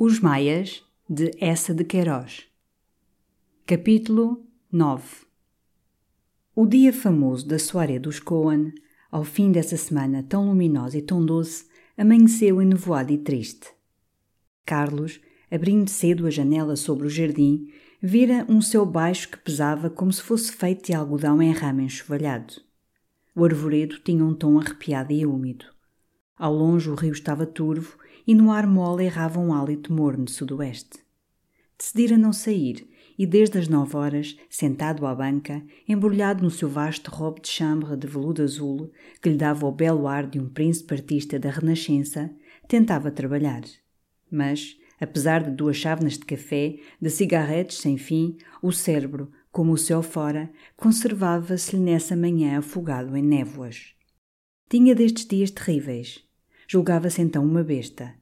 Os Maias, de Essa de Queiroz. Capítulo 9 O dia famoso da soirée dos Cohen, ao fim dessa semana tão luminosa e tão doce, amanheceu enevoado e triste. Carlos, abrindo cedo a janela sobre o jardim, vira um céu baixo que pesava como se fosse feito de algodão em ramo enxovalhado. O arvoredo tinha um tom arrepiado e úmido. Ao longe o rio estava turvo e no ar mole errava um hálito morno de sudoeste. Decidira não sair e desde as nove horas, sentado à banca, embrulhado no seu vasto robe de chambre de veludo azul, que lhe dava o belo ar de um príncipe artista da Renascença, tentava trabalhar. Mas, apesar de duas chávenas de café, de cigarretes sem fim, o cérebro, como o céu fora, conservava-se-lhe nessa manhã afogado em névoas. Tinha destes dias terríveis. Julgava-se então uma besta.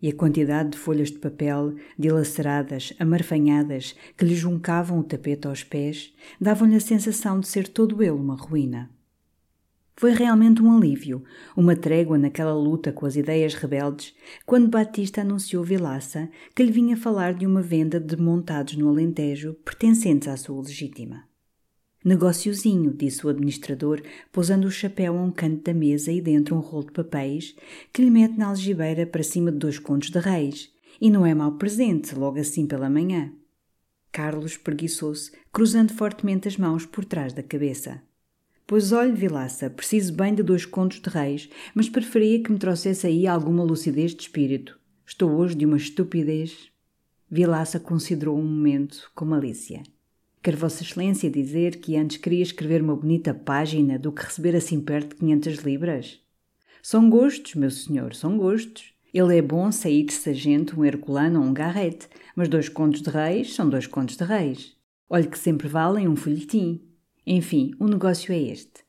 E a quantidade de folhas de papel, dilaceradas, amarfanhadas, que lhe juncavam o tapete aos pés, davam-lhe a sensação de ser todo ele uma ruína. Foi realmente um alívio, uma trégua naquela luta com as ideias rebeldes, quando Batista anunciou Vilaça que lhe vinha falar de uma venda de montados no Alentejo pertencentes à sua legítima. Negóciozinho, disse o administrador, pousando o chapéu a um canto da mesa e dentro um rolo de papéis, que lhe mete na algibeira para cima de dois contos de reis. E não é mau presente, logo assim pela manhã. Carlos preguiçou-se, cruzando fortemente as mãos por trás da cabeça. Pois olhe, Vilaça, preciso bem de dois contos de reis, mas preferia que me trouxesse aí alguma lucidez de espírito. Estou hoje de uma estupidez. Vilaça considerou um momento com malícia. Quer Vossa Excelência dizer que antes queria escrever uma bonita página do que receber assim perto de 500 libras? São gostos, meu senhor, são gostos. Ele é bom sair de sargento um herculano ou um garrete, mas dois contos de reis são dois contos de reis. Olhe que sempre valem um folhetim. Enfim, o negócio é este.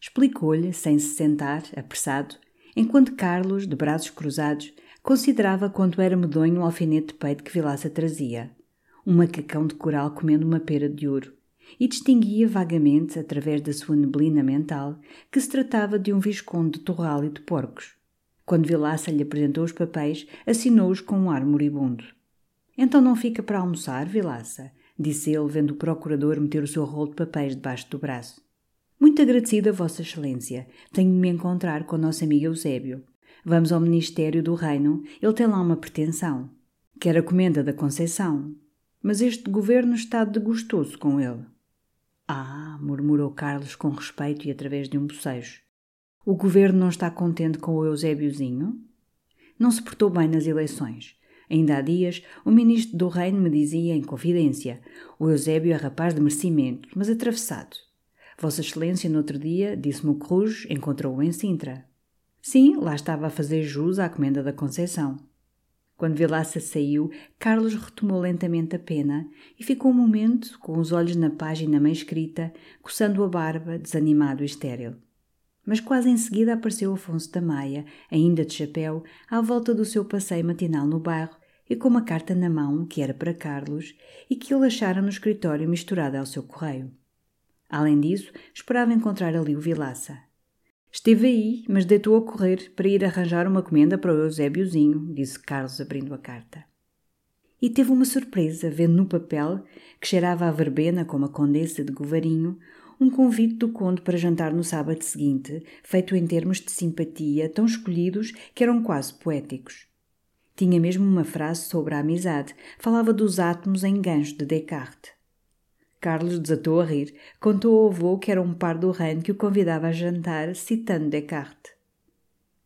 Explicou-lhe, sem se sentar, apressado, enquanto Carlos, de braços cruzados, considerava quanto era medonho o alfinete de peito que Vilaça trazia um macacão de coral comendo uma pera de ouro, e distinguia vagamente, através da sua neblina mental, que se tratava de um visconde de torral e de porcos. Quando Vilaça lhe apresentou os papéis, assinou-os com um ar moribundo. Então não fica para almoçar, Vilaça? disse ele, vendo o procurador meter o seu rolo de papéis debaixo do braço. Muito agradecida, Vossa Excelência. Tenho de me encontrar com o nosso amigo Eusébio. Vamos ao Ministério do Reino. Ele tem lá uma pretensão. Quer a comenda da Conceição mas este governo está desgostoso com ele. Ah, murmurou Carlos com respeito e através de um bocejo. O governo não está contente com o Eusébiozinho? Não se portou bem nas eleições. Ainda há dias, o ministro do Reino me dizia em confidência: o Eusébio é rapaz de merecimento, mas atravessado. Vossa Excelência, no outro dia, disse-me o Cruz, encontrou-o em Sintra. Sim, lá estava a fazer jus à comenda da Conceição. Quando Vilaça saiu, Carlos retomou lentamente a pena e ficou um momento, com os olhos na página meio escrita, coçando a barba, desanimado e estéril. Mas quase em seguida apareceu Afonso da Maia, ainda de chapéu, à volta do seu passeio matinal no bairro e com uma carta na mão que era para Carlos e que ele achara no escritório misturada ao seu correio. Além disso, esperava encontrar ali o Vilaça. Esteve aí, mas deitou a correr para ir arranjar uma comenda para o Eusébiozinho, disse Carlos abrindo a carta. E teve uma surpresa, vendo no papel, que cheirava a verbena como a condessa de Govarinho, um convite do conde para jantar no sábado seguinte, feito em termos de simpatia tão escolhidos que eram quase poéticos. Tinha mesmo uma frase sobre a amizade, falava dos átomos em gancho de Descartes. Carlos desatou a rir, contou ao avô que era um par do reino que o convidava a jantar, citando Descartes.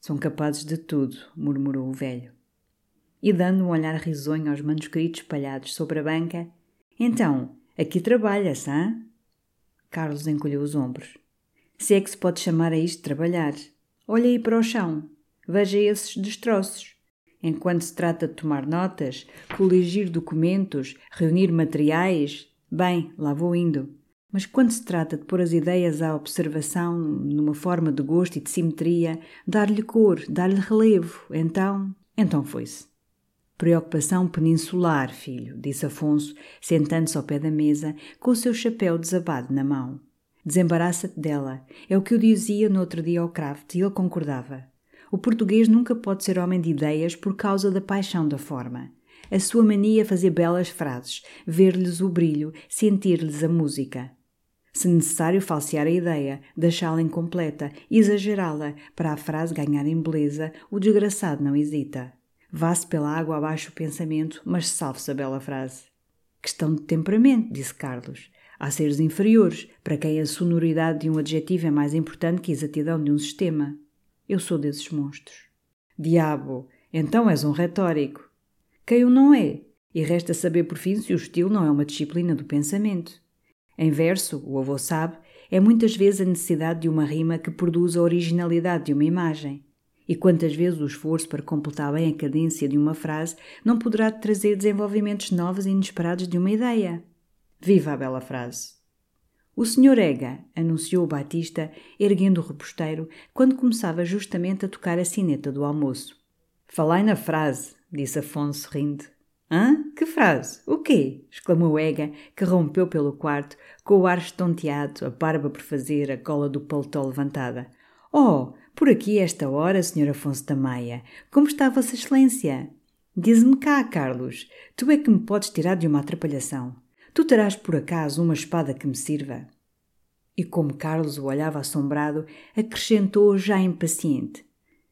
São capazes de tudo, murmurou o velho. E dando um olhar risonho aos manuscritos espalhados sobre a banca, então, aqui trabalha-se, hã? Carlos encolheu os ombros. Se é que se pode chamar a isto de trabalhar. Olha aí para o chão. Veja esses destroços. Enquanto se trata de tomar notas, coligir documentos, reunir materiais, bem, lá vou indo. Mas quando se trata de pôr as ideias à observação numa forma de gosto e de simetria, dar-lhe cor, dar-lhe relevo, então, então foi-se. Preocupação peninsular, filho, disse Afonso, sentando-se ao pé da mesa, com o seu chapéu desabado na mão. Desembaraça-te dela. É o que eu dizia no outro dia ao Kraft e ele concordava. O português nunca pode ser homem de ideias por causa da paixão da forma. A sua mania fazer belas frases, ver-lhes o brilho, sentir-lhes a música. Se necessário falsear a ideia, deixá-la incompleta, exagerá-la, para a frase ganhar em beleza, o desgraçado não hesita. Vá-se pela água abaixo o pensamento, mas salve-se a bela frase. Questão de temperamento, disse Carlos. Há seres inferiores, para quem a sonoridade de um adjetivo é mais importante que a exatidão de um sistema. Eu sou desses monstros. Diabo, então és um retórico. Quem o não é? E resta saber por fim se o estilo não é uma disciplina do pensamento. Em verso, o avô sabe, é muitas vezes a necessidade de uma rima que produz a originalidade de uma imagem. E quantas vezes o esforço para completar bem a cadência de uma frase não poderá trazer desenvolvimentos novos e inesperados de uma ideia? Viva a bela frase! O Sr. Ega, anunciou o Batista, erguendo o reposteiro, quando começava justamente a tocar a sineta do almoço. Falai na frase, disse Afonso rindo. Hã? Que frase? O quê? exclamou Ega, que rompeu pelo quarto, com o ar estonteado, a barba por fazer, a cola do paletó levantada. Oh, por aqui esta hora, Sr. Afonso da Maia. Como está Vossa Excelência? Diz-me cá, Carlos, tu é que me podes tirar de uma atrapalhação. Tu terás por acaso uma espada que me sirva? E como Carlos o olhava assombrado, acrescentou já impaciente: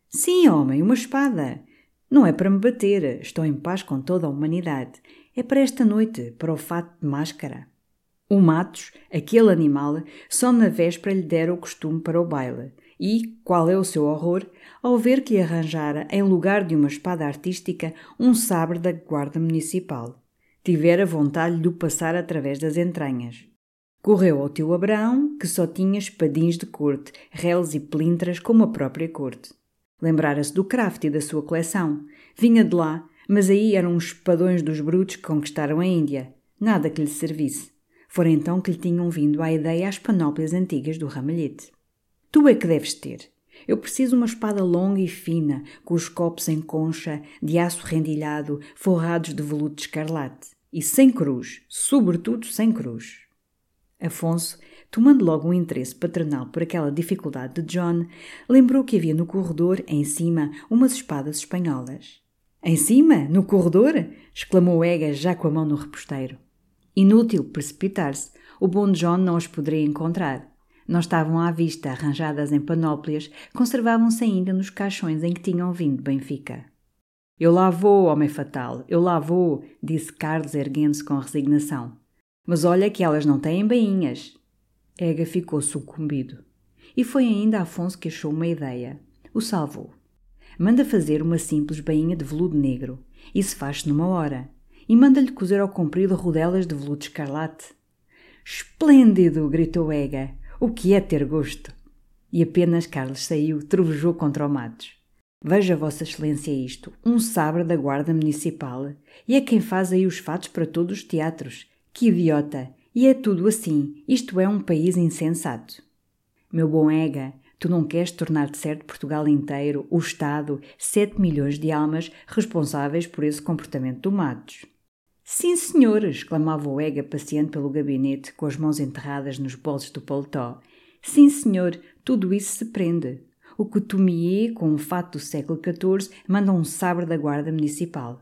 Sim, homem, uma espada. Não é para me bater, estou em paz com toda a humanidade. É para esta noite, para o fato de máscara. O Matos, aquele animal, só na véspera lhe dera o costume para o baile, e, qual é o seu horror, ao ver que lhe arranjara, em lugar de uma espada artística, um sabre da guarda municipal. Tivera vontade de o passar através das entranhas. Correu ao tio Abraão, que só tinha espadins de corte, reles e pelintras como a própria corte. Lembrara-se do craft e da sua coleção. Vinha de lá, mas aí eram os espadões dos brutos que conquistaram a Índia. Nada que lhe servisse. Fora então que lhe tinham vindo à ideia as panóplias antigas do ramalhete. Tu é que deves ter. Eu preciso uma espada longa e fina, com os copos em concha, de aço rendilhado, forrados de veludo de escarlate. E sem cruz, sobretudo sem cruz. Afonso, tomando logo um interesse paternal por aquela dificuldade de John, lembrou que havia no corredor, em cima, umas espadas espanholas. Em cima? No corredor? exclamou Ega, já com a mão no reposteiro. Inútil precipitar-se. O bom John não as poderia encontrar. Não estavam à vista, arranjadas em panóplias, conservavam-se ainda nos caixões em que tinham vindo Benfica. Eu lá vou, homem fatal, eu lá vou, disse Carlos erguendo-se com resignação. Mas olha que elas não têm bainhas. Ega ficou sucumbido. E foi ainda Afonso que achou uma ideia. O salvou. Manda fazer uma simples bainha de veludo negro. Isso faz-se numa hora. E manda-lhe cozer ao comprido rodelas de veludo escarlate. Esplêndido! gritou Ega. O que é ter gosto? E apenas Carlos saiu, trovejou contra o Matos. Veja, Vossa Excelência, isto: um sabre da Guarda Municipal. E é quem faz aí os fatos para todos os teatros. Que idiota! E é tudo assim. Isto é um país insensato. Meu bom Ega, Tu não queres tornar de certo Portugal inteiro, o Estado, sete milhões de almas responsáveis por esse comportamento do Matos. Sim, senhor! exclamava o Ega passeando pelo gabinete com as mãos enterradas nos bolsos do paletó. Sim, senhor, tudo isso se prende. O Couturier, com um fato do século XIV, manda um sabre da Guarda Municipal.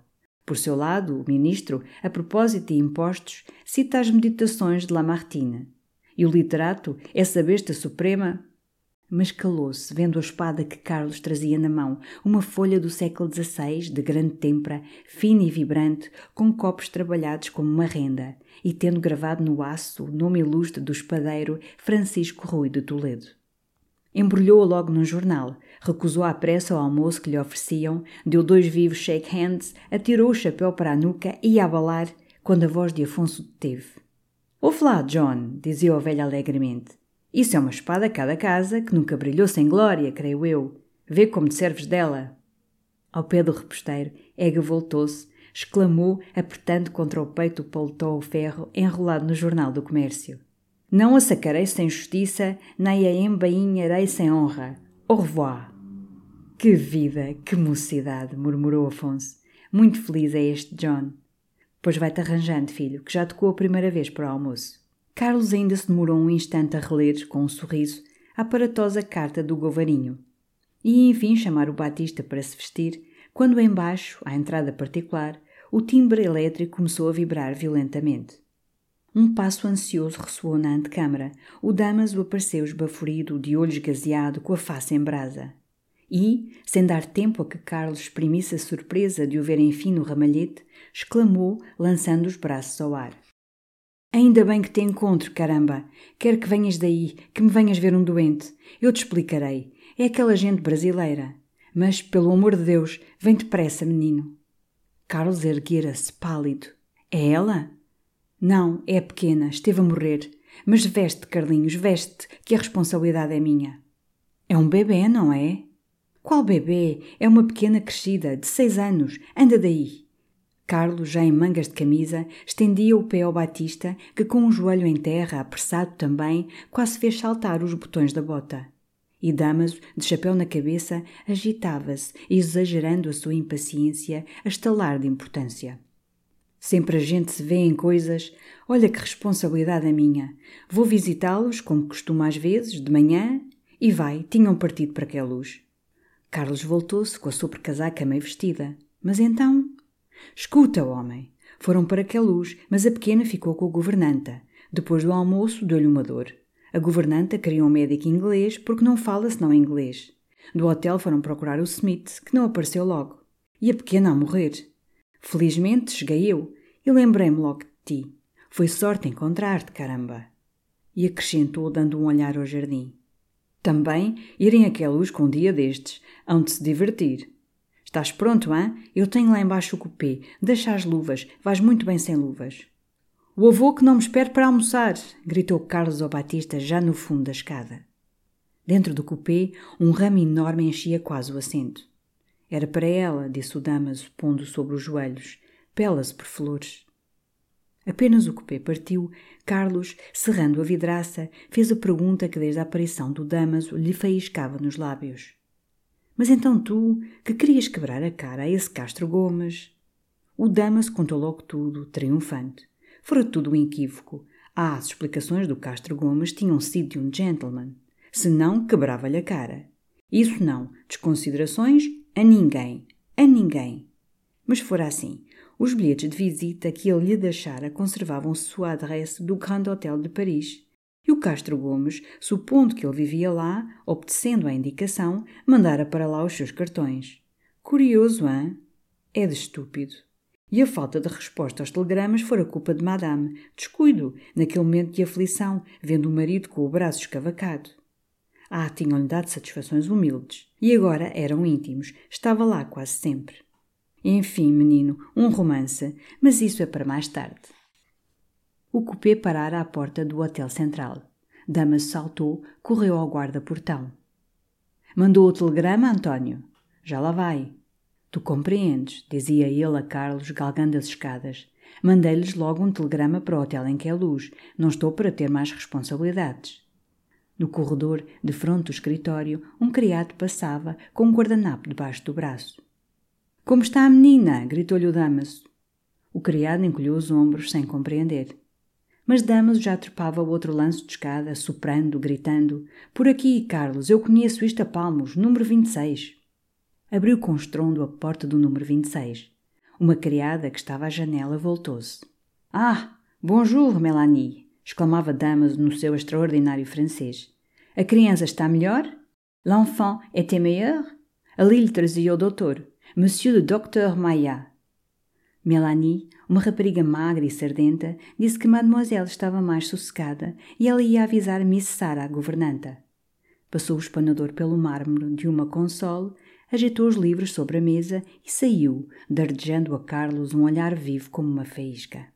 Por seu lado, o ministro, a propósito de impostos, cita as meditações de Lamartine. E o literato, essa besta suprema, mas calou-se, vendo a espada que Carlos trazia na mão, uma folha do século XVI, de grande têmpera, fina e vibrante, com copos trabalhados como uma renda, e tendo gravado no aço o nome ilustre do espadeiro Francisco Rui de Toledo. Embrulhou-a logo num jornal, recusou à pressa o almoço que lhe ofereciam, deu dois vivos shake hands, atirou o chapéu para a nuca e ia abalar, quando a voz de Afonso deteve. Ouve lá, John, dizia o velho alegremente. Isso é uma espada a cada casa que nunca brilhou sem glória, creio eu. Vê como te serves dela. Ao pé do reposteiro, Ega voltou-se, exclamou, apertando contra o peito o paletó o ferro enrolado no Jornal do Comércio. Não a sacarei sem justiça, nem a embainharei sem honra. Au revoir. Que vida, que mocidade, murmurou Afonso. Muito feliz é este John. Pois vai-te arranjando, filho, que já tocou a primeira vez para o almoço. Carlos ainda se demorou um instante a reler, com um sorriso, a aparatosa carta do Govarinho. E enfim chamar o Batista para se vestir, quando embaixo, à entrada particular, o timbre elétrico começou a vibrar violentamente. Um passo ansioso ressoou na antecâmara. O Damaso apareceu esbaforido, de olho esgazeado, com a face em brasa. E, sem dar tempo a que Carlos exprimisse a surpresa de o ver enfim no ramalhete, exclamou, lançando os braços ao ar. Ainda bem que te encontro, caramba. Quero que venhas daí, que me venhas ver um doente. Eu te explicarei. É aquela gente brasileira. Mas, pelo amor de Deus, vem depressa, menino. Carlos erguera-se, pálido. É ela? Não, é pequena, esteve a morrer. Mas veste, Carlinhos, veste, que a responsabilidade é minha. É um bebê, não é? Qual bebê? É uma pequena crescida, de seis anos. Anda daí. Carlos, já em mangas de camisa, estendia o pé ao Batista, que com um joelho em terra, apressado também, quase fez saltar os botões da bota. E Damaso, de chapéu na cabeça, agitava-se, exagerando a sua impaciência, a estalar de importância. Sempre a gente se vê em coisas. Olha que responsabilidade a minha. Vou visitá-los, como costumo às vezes, de manhã, e vai, tinham partido para aquela luz. Carlos voltou-se com a sobrecasaca meio vestida. Mas então, Escuta, homem. Foram para luz, mas a pequena ficou com a governanta. Depois do almoço, deu-lhe uma dor. A governanta queria um médico inglês porque não fala senão inglês. Do hotel foram procurar o Smith, que não apareceu logo. E a pequena a morrer. Felizmente cheguei eu e lembrei-me logo de ti. Foi sorte encontrar-te, caramba. E acrescentou, dando um olhar ao jardim. Também irem a luz com um dia destes. Hão de se divertir. Estás pronto, hã? Eu tenho lá embaixo o cupê. Deixa as luvas. Vais muito bem sem luvas. O avô que não me espere para almoçar! gritou Carlos ao Batista já no fundo da escada. Dentro do cupê, um ramo enorme enchia quase o assento. Era para ela, disse o Damaso, pondo sobre os joelhos. Pela-se por flores. Apenas o cupê partiu, Carlos, cerrando a vidraça, fez a pergunta que desde a aparição do Damaso lhe faiscava nos lábios. Mas então tu, que querias quebrar a cara a esse Castro Gomes? O Damas contou logo tudo, triunfante. Fora tudo um equívoco. Ah, as explicações do Castro Gomes tinham sido de um gentleman. Se não, quebrava-lhe a cara. Isso não, desconsiderações a ninguém. A ninguém. Mas fora assim, os bilhetes de visita que ele lhe deixara conservavam-se sua adresse do Grand Hotel de Paris. E o Castro Gomes, supondo que ele vivia lá, obedecendo à indicação, mandara para lá os seus cartões. Curioso, hã? É de estúpido. E a falta de resposta aos telegramas fora culpa de Madame, descuido, naquele momento de aflição, vendo o marido com o braço escavacado. Ah, tinham-lhe dado satisfações humildes. E agora eram íntimos, estava lá quase sempre. Enfim, menino, um romance, mas isso é para mais tarde. O cupê parara à porta do Hotel Central. Damas saltou, correu ao guarda-portão. Mandou o telegrama, António? Já lá vai. Tu compreendes, dizia ele a Carlos, galgando as escadas. Mandei-lhes logo um telegrama para o hotel em que é luz. Não estou para ter mais responsabilidades. No corredor, de frente do escritório, um criado passava com um guardanapo debaixo do braço. Como está a menina? gritou-lhe o Damaso. O criado encolheu os ombros sem compreender. Mas Damaso já trepava o outro lance de escada, soprando, gritando: Por aqui, Carlos, eu conheço isto a palmos, número 26. Abriu com estrondo a porta do número 26. Uma criada que estava à janela voltou-se. Ah, bonjour, Melanie! exclamava Damaso no seu extraordinário francês. A criança está melhor? L'enfant était meilleur? Ali lhe trazia o doutor, Monsieur le Docteur Maillat. Melanie, uma rapariga magra e sardenta, disse que Mademoiselle estava mais sossegada e ela ia avisar Miss Sarah, a governanta. Passou o espanador pelo mármore de uma console, agitou os livros sobre a mesa e saiu, dardejando a Carlos um olhar vivo como uma faísca.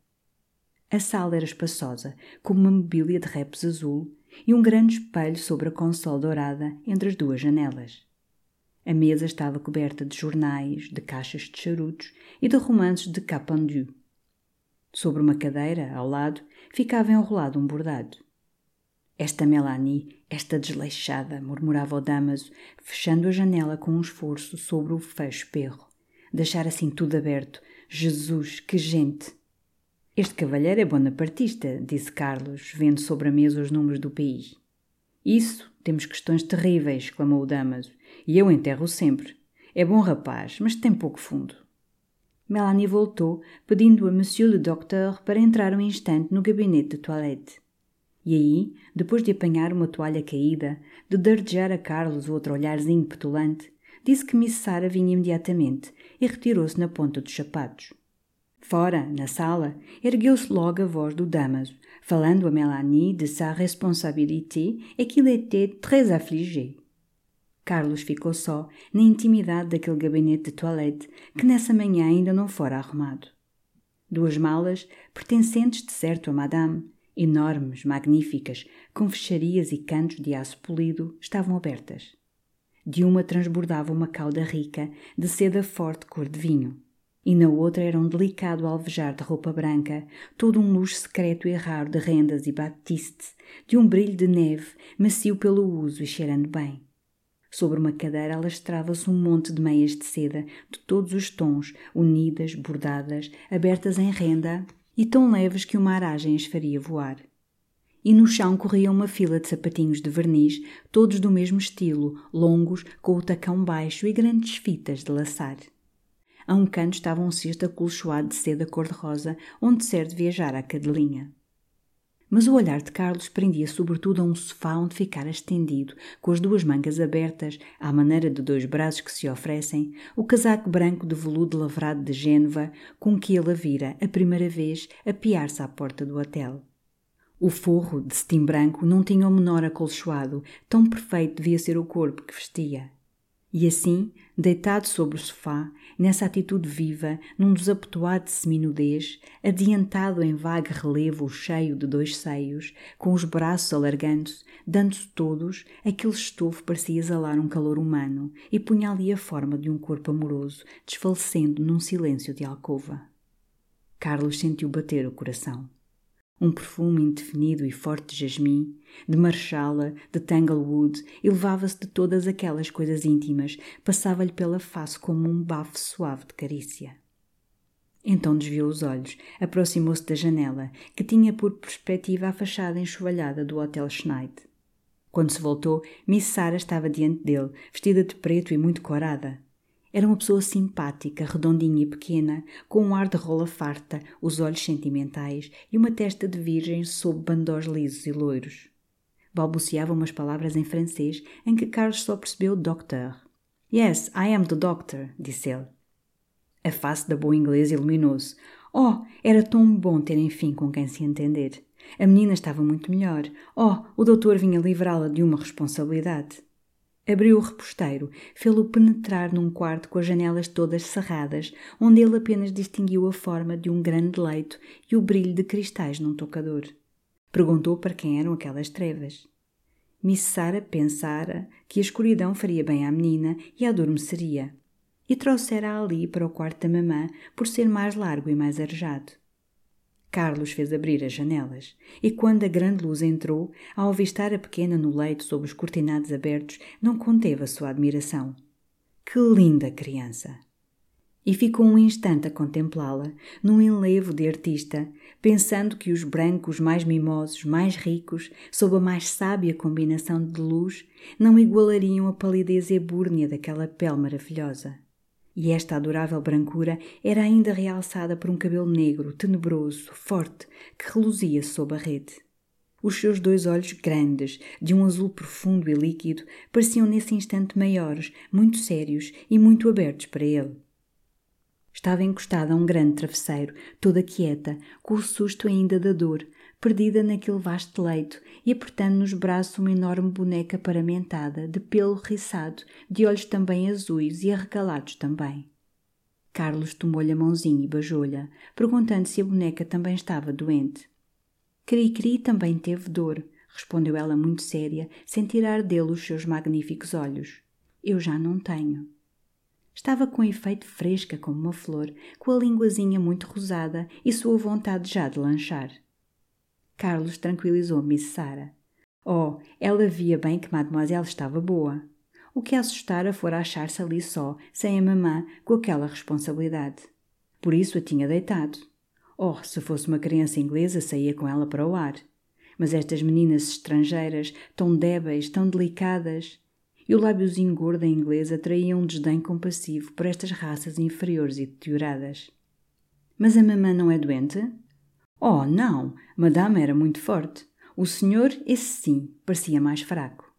A sala era espaçosa, com uma mobília de repes azul e um grande espelho sobre a console dourada entre as duas janelas. A mesa estava coberta de jornais, de caixas de charutos e de romances de Capandu. Sobre uma cadeira, ao lado, ficava enrolado um bordado. Esta Melanie, esta desleixada, murmurava o Damaso, fechando a janela com um esforço sobre o fecho perro. Deixar assim tudo aberto. Jesus, que gente! Este cavalheiro é bonapartista, disse Carlos, vendo sobre a mesa os números do país. Isso, temos questões terríveis, exclamou o Damaso, e eu enterro sempre. É bom rapaz, mas tem pouco fundo. Melanie voltou, pedindo a Monsieur le Docteur para entrar um instante no gabinete de toilette. E aí, depois de apanhar uma toalha caída, de dardejar a Carlos outro olharzinho petulante, disse que Miss Sara vinha imediatamente e retirou-se na ponta dos sapatos. Fora, na sala, ergueu-se logo a voz do Damaso, falando a Melanie de sa responsabilité et qu'il était très affligé. Carlos ficou só, na intimidade daquele gabinete de toilette que nessa manhã ainda não fora arrumado. Duas malas, pertencentes de certo a Madame, enormes, magníficas, com fecharias e cantos de aço polido, estavam abertas. De uma transbordava uma cauda rica, de seda forte cor de vinho e na outra era um delicado alvejar de roupa branca, todo um luxo secreto e raro de rendas e batistes, de um brilho de neve, macio pelo uso e cheirando bem. Sobre uma cadeira alastrava-se um monte de meias de seda de todos os tons, unidas, bordadas, abertas em renda e tão leves que uma aragem as faria voar. E no chão corria uma fila de sapatinhos de verniz, todos do mesmo estilo, longos, com o tacão baixo e grandes fitas de laçar. A um canto estava um cesto acolchoado de seda cor-de-rosa, onde certo viajar a cadelinha. Mas o olhar de Carlos prendia sobretudo a um sofá onde ficara estendido, com as duas mangas abertas, à maneira de dois braços que se oferecem, o casaco branco de veludo lavrado de Gênova, com que ele a vira, a primeira vez, apiar-se à porta do hotel. O forro, de cetim branco, não tinha o menor acolchoado, tão perfeito devia ser o corpo que vestia. E assim, deitado sobre o sofá, nessa atitude viva, num desabotoado de seminudez, adiantado em vago relevo cheio de dois seios, com os braços alargando-se, dando-se todos, aquele estofo parecia exalar um calor humano e punha ali a forma de um corpo amoroso, desfalecendo num silêncio de alcova. Carlos sentiu bater o coração um perfume indefinido e forte de jasmim, de marchala, de tanglewood, elevava-se de todas aquelas coisas íntimas, passava-lhe pela face como um bafo suave de carícia. Então desviou os olhos, aproximou-se da janela, que tinha por perspectiva a fachada enxovalhada do Hotel Schneid. Quando se voltou, Miss Sara estava diante dele, vestida de preto e muito corada. Era uma pessoa simpática, redondinha e pequena, com um ar de rola farta, os olhos sentimentais e uma testa de virgem sob bandós lisos e loiros. Balbuciava umas palavras em francês em que Carlos só percebeu Doctor. Yes, I am the doctor, disse ele. A face da boa inglesa iluminou-se. Oh, era tão bom ter enfim com quem se entender. A menina estava muito melhor. Oh, o doutor vinha livrá-la de uma responsabilidade. Abriu o reposteiro, fê-lo penetrar num quarto com as janelas todas cerradas, onde ele apenas distinguiu a forma de um grande leito e o brilho de cristais num tocador. Perguntou para quem eram aquelas trevas. Miss Sara pensara que a escuridão faria bem à menina e a adormeceria, e trouxera ali para o quarto da mamã por ser mais largo e mais arejado. Carlos fez abrir as janelas, e quando a grande luz entrou, ao avistar a pequena no leito sob os cortinados abertos, não conteve a sua admiração. Que linda criança! E ficou um instante a contemplá-la, num enlevo de artista, pensando que os brancos mais mimosos, mais ricos, sob a mais sábia combinação de luz, não igualariam a palidez ebúrnea daquela pele maravilhosa e esta adorável brancura era ainda realçada por um cabelo negro, tenebroso, forte, que reluzia sob a rede. Os seus dois olhos grandes, de um azul profundo e líquido, pareciam nesse instante maiores, muito sérios e muito abertos para ele. Estava encostada a um grande travesseiro, toda quieta, com o susto ainda da dor, perdida naquele vasto leito e apertando nos braços uma enorme boneca paramentada, de pelo riçado, de olhos também azuis e arregalados também. Carlos tomou-lhe a mãozinha e beijou-lhe, perguntando se a boneca também estava doente. Cri-Cri também teve dor, respondeu ela muito séria, sem tirar dele os seus magníficos olhos. Eu já não tenho. Estava com efeito fresca como uma flor, com a linguazinha muito rosada e sua vontade já de lanchar. Carlos tranquilizou Miss Sara. Oh, ela via bem que Mademoiselle estava boa. O que a assustara fora achar-se ali só, sem a mamã, com aquela responsabilidade. Por isso a tinha deitado. Oh, se fosse uma criança inglesa, saía com ela para o ar. Mas estas meninas estrangeiras, tão débeis, tão delicadas. E o lábiozinho gordo da inglesa traía um desdém compassivo por estas raças inferiores e deterioradas. Mas a mamã não é doente? Oh, não! Madame era muito forte. O senhor, esse sim, parecia mais fraco.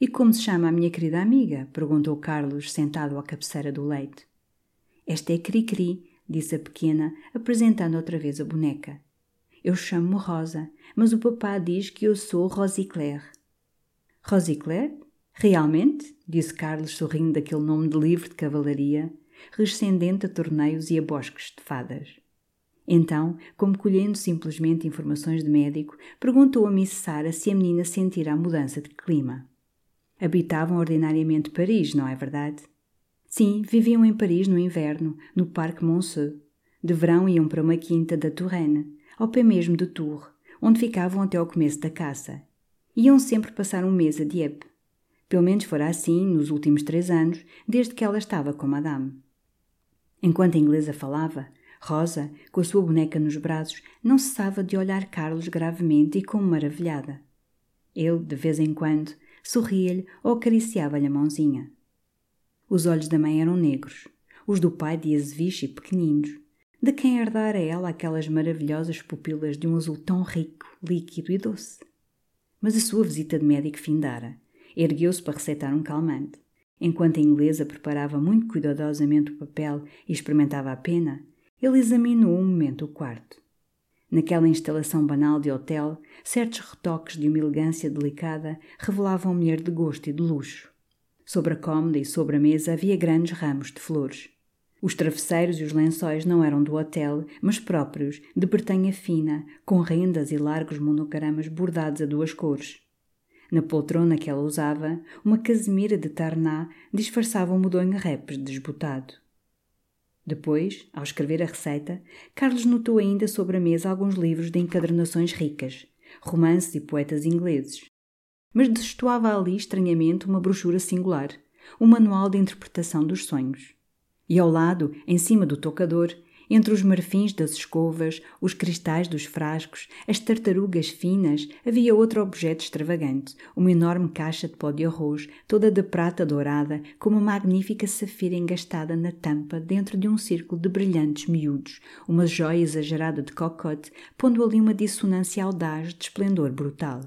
E como se chama a minha querida amiga? perguntou Carlos, sentado à cabeceira do leite. Esta é Cri-Cri, disse a pequena, apresentando outra vez a boneca. Eu chamo-me Rosa, mas o papá diz que eu sou Rosicler. Rosicler? Realmente? disse Carlos, sorrindo daquele nome de livro de cavalaria, rescendente a torneios e a bosques de fadas. Então, como colhendo simplesmente informações de médico, perguntou a Miss Sara se a menina sentira a mudança de clima. Habitavam ordinariamente Paris, não é verdade? Sim, viviam em Paris no inverno, no Parque Monceau. De verão iam para uma quinta da Touraine, ao pé mesmo de Tours, onde ficavam até ao começo da caça. Iam sempre passar um mês a Dieppe. Pelo menos fora assim nos últimos três anos, desde que ela estava com Madame. Enquanto a inglesa falava, Rosa, com a sua boneca nos braços, não cessava de olhar Carlos gravemente e como maravilhada. Ele, de vez em quando, sorria-lhe ou acariciava-lhe a mãozinha. Os olhos da mãe eram negros, os do pai de e pequeninos, de quem herdara ela aquelas maravilhosas pupilas de um azul tão rico, líquido e doce. Mas a sua visita de médico findara. Ergueu-se para receitar um calmante. Enquanto a inglesa preparava muito cuidadosamente o papel e experimentava a pena, ele examinou um momento o quarto. Naquela instalação banal de hotel, certos retoques de uma elegância delicada revelavam mulher de gosto e de luxo. Sobre a cômoda e sobre a mesa havia grandes ramos de flores. Os travesseiros e os lençóis não eram do hotel, mas próprios, de bertanha fina, com rendas e largos monocaramas bordados a duas cores. Na poltrona que ela usava, uma casemira de tarná disfarçava um medonho repes desbotado. Depois, ao escrever a receita, Carlos notou ainda sobre a mesa alguns livros de encadernações ricas, romances e poetas ingleses. Mas destoava ali estranhamente uma brochura singular, um manual de interpretação dos sonhos. E ao lado, em cima do tocador, entre os marfins das escovas, os cristais dos frascos, as tartarugas finas, havia outro objeto extravagante, uma enorme caixa de pó de arroz, toda de prata dourada, com uma magnífica safira engastada na tampa dentro de um círculo de brilhantes miúdos, uma joia exagerada de cocote, pondo ali uma dissonância audaz de esplendor brutal.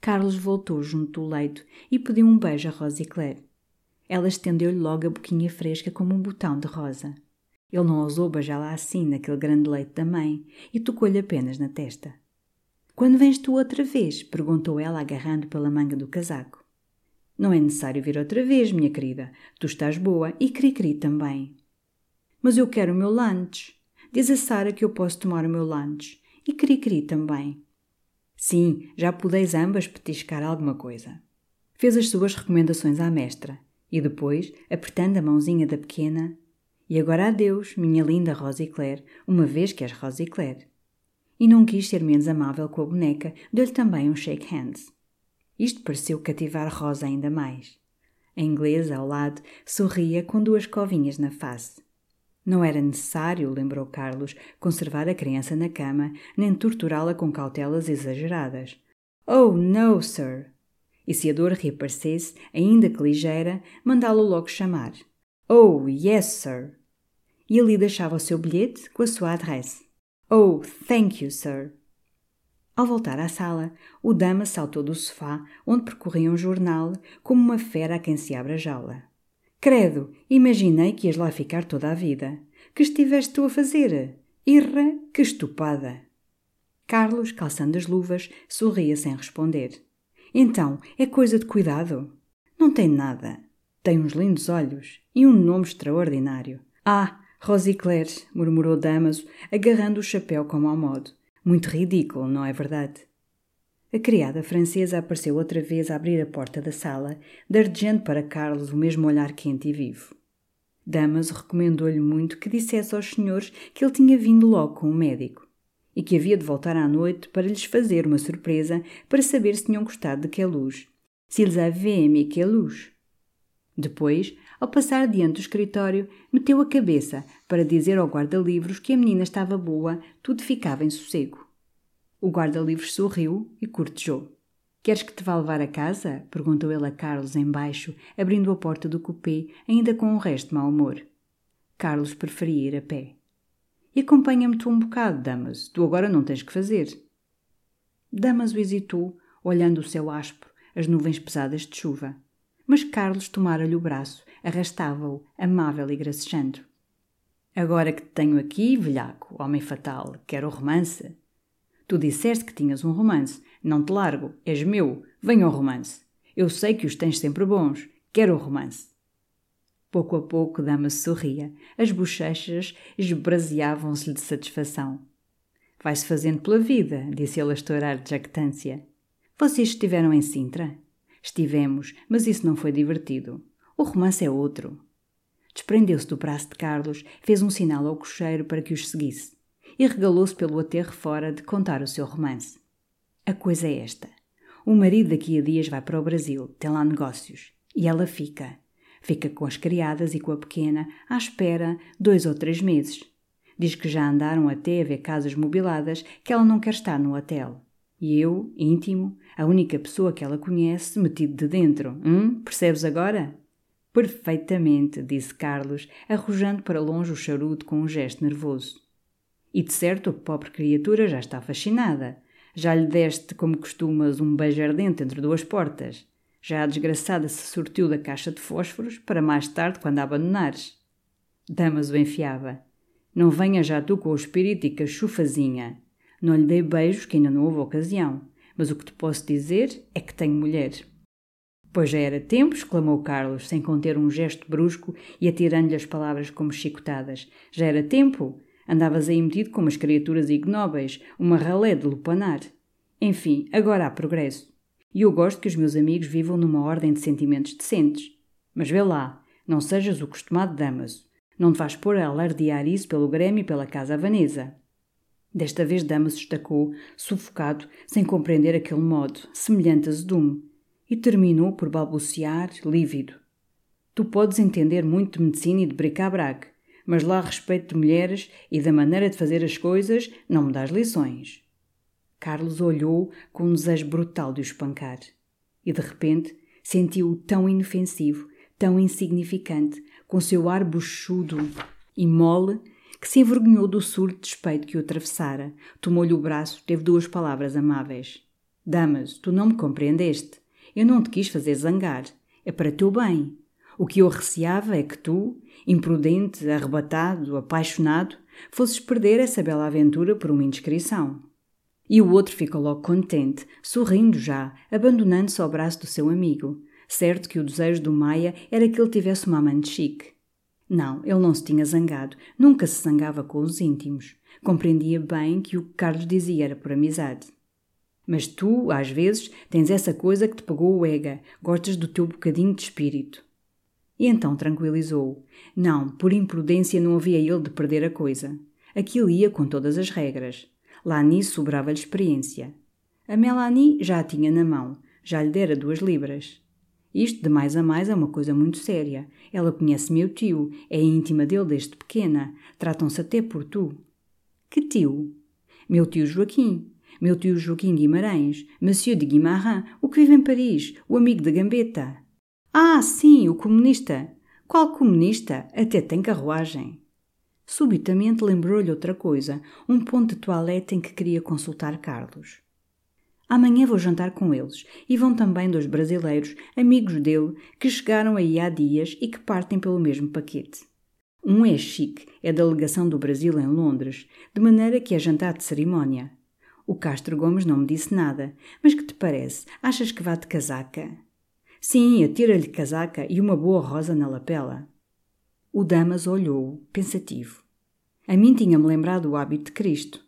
Carlos voltou junto do leito e pediu um beijo a Rosicler. Ela estendeu-lhe logo a boquinha fresca como um botão de rosa. Ele não ousou beijá-la assim naquele grande leito da mãe e tocou-lhe apenas na testa. Quando vens tu outra vez? perguntou ela, agarrando pela manga do casaco. Não é necessário vir outra vez, minha querida. Tu estás boa e Cri-Cri também. Mas eu quero o meu lunch. Diz a Sara que eu posso tomar o meu lunch. E Cri-Cri também. Sim, já podeis ambas petiscar alguma coisa. Fez as suas recomendações à mestra e depois, apertando a mãozinha da pequena, e agora adeus, minha linda Rosicler, uma vez que és Rosicler. e não quis ser menos amável com a boneca, deu-lhe também um shake hands. Isto pareceu cativar Rosa ainda mais. A inglesa, ao lado, sorria com duas covinhas na face. Não era necessário, lembrou Carlos, conservar a criança na cama, nem torturá-la com cautelas exageradas. Oh, no, sir! E se a dor reaparecesse, ainda que ligeira, mandá-lo logo chamar. Oh, yes, sir! E ali deixava o seu bilhete com a sua adresse. Oh, thank you, sir! Ao voltar à sala, o dama saltou do sofá, onde percorria um jornal, como uma fera a quem se abre a jaula. Credo, imaginei que ias lá ficar toda a vida. Que estiveste tu a fazer? Irra, que estupada! Carlos, calçando as luvas, sorria sem responder. Então, é coisa de cuidado? Não tem nada. Tem uns lindos olhos e um nome extraordinário. Ah, Rosicler, murmurou Damaso, agarrando o chapéu como ao modo. Muito ridículo, não é verdade? A criada francesa apareceu outra vez a abrir a porta da sala, dardejando para Carlos o mesmo olhar quente e vivo. Damaso recomendou-lhe muito que dissesse aos senhores que ele tinha vindo logo com o médico e que havia de voltar à noite para lhes fazer uma surpresa para saber se tinham gostado de. Se eles avaient aimé que luz. Depois, ao passar diante do escritório, meteu a cabeça para dizer ao guarda-livros que a menina estava boa, tudo ficava em sossego. O guarda-livros sorriu e cortejou. Queres que te vá levar a casa? perguntou ele a Carlos embaixo, abrindo a porta do cupê, ainda com um resto de mau humor. Carlos preferia ir a pé. E acompanha-me tu um bocado, Damaso. Tu agora não tens que fazer. Damaso hesitou, olhando o céu áspero, as nuvens pesadas de chuva. Mas Carlos tomara-lhe o braço, arrastava-o, amável e gracejando. Agora que te tenho aqui, velhaco, homem fatal, quero romance. Tu disseste que tinhas um romance. Não te largo, és meu, venha ao romance. Eu sei que os tens sempre bons, quero o romance. Pouco a pouco Dama sorria, as bochechas esbraseavam-se-lhe de satisfação. Vai-se fazendo pela vida, disse ele a estourar de jactância. Vocês estiveram em Sintra? Estivemos, mas isso não foi divertido. O romance é outro. Desprendeu-se do braço de Carlos, fez um sinal ao cocheiro para que os seguisse e regalou-se pelo aterro fora de contar o seu romance. A coisa é esta. O marido daqui a dias vai para o Brasil, tem lá negócios, e ela fica. Fica com as criadas e com a pequena, à espera dois ou três meses. Diz que já andaram até a ver casas mobiladas, que ela não quer estar no hotel. E eu, íntimo, a única pessoa que ela conhece, metido de dentro. Hum? Percebes agora? Perfeitamente, disse Carlos, arrojando para longe o charuto com um gesto nervoso. E de certo a pobre criatura já está fascinada. Já lhe deste, como costumas, um beijo ardente entre duas portas. Já a desgraçada se sortiu da caixa de fósforos para mais tarde, quando a abandonares. Damas o enfiava. Não venha já tu com o espírito e cachufazinha. Não lhe dei beijos que ainda não houve ocasião, mas o que te posso dizer é que tenho mulher. Pois já era tempo, exclamou Carlos, sem conter um gesto brusco e atirando-lhe as palavras como chicotadas. Já era tempo? Andavas aí metido com umas criaturas ignóbeis, uma ralé de lupanar. Enfim, agora há progresso. E eu gosto que os meus amigos vivam numa ordem de sentimentos decentes. Mas vê lá, não sejas o costumado Damaso. Não te vais pôr a alardear isso pelo Grêmio e pela Casa Vanesa. Desta vez Damaso estacou, sufocado, sem compreender aquele modo, semelhante a Zedume, e terminou por balbuciar, lívido. Tu podes entender muito de medicina e de bric-a-brac, mas lá a respeito de mulheres e da maneira de fazer as coisas, não me dás lições. Carlos olhou com um desejo brutal de o espancar. E de repente sentiu-o tão inofensivo, tão insignificante, com seu ar buchudo e mole, que se envergonhou do surdo despeito que o atravessara. Tomou-lhe o braço, teve duas palavras amáveis. Damas, tu não me compreendeste. Eu não te quis fazer zangar. É para teu bem. O que eu receava é que tu, imprudente, arrebatado, apaixonado, fosses perder essa bela aventura por uma indiscrição. E o outro ficou logo contente, sorrindo já, abandonando-se ao braço do seu amigo, certo que o desejo do Maia era que ele tivesse uma amante chique. Não, ele não se tinha zangado, nunca se zangava com os íntimos. Compreendia bem que o que Carlos dizia era por amizade. Mas tu, às vezes, tens essa coisa que te pagou o ega, gostas do teu bocadinho de espírito. E então tranquilizou-o. Não, por imprudência não havia ele de perder a coisa. Aquilo ia com todas as regras. Lá nisso sobrava-lhe experiência. A Melanie já a tinha na mão, já lhe dera duas libras. Isto de mais a mais é uma coisa muito séria. Ela conhece meu tio, é íntima dele desde pequena, tratam-se até por tu. Que tio? Meu tio Joaquim. Meu tio Joaquim Guimarães, Monsieur de Guimarães, o que vive em Paris, o amigo de Gambetta. Ah, sim, o comunista. Qual comunista? Até tem carruagem. Subitamente lembrou-lhe outra coisa, um ponto de toilette em que queria consultar Carlos. Amanhã vou jantar com eles e vão também dois brasileiros, amigos dele, que chegaram aí há dias e que partem pelo mesmo paquete. Um é chique, é delegação do Brasil em Londres, de maneira que é jantar de cerimónia. O Castro Gomes não me disse nada, mas que te parece? Achas que vá de casaca? Sim, atira-lhe casaca e uma boa rosa na lapela. O Damas olhou, pensativo. A mim tinha-me lembrado o hábito de Cristo.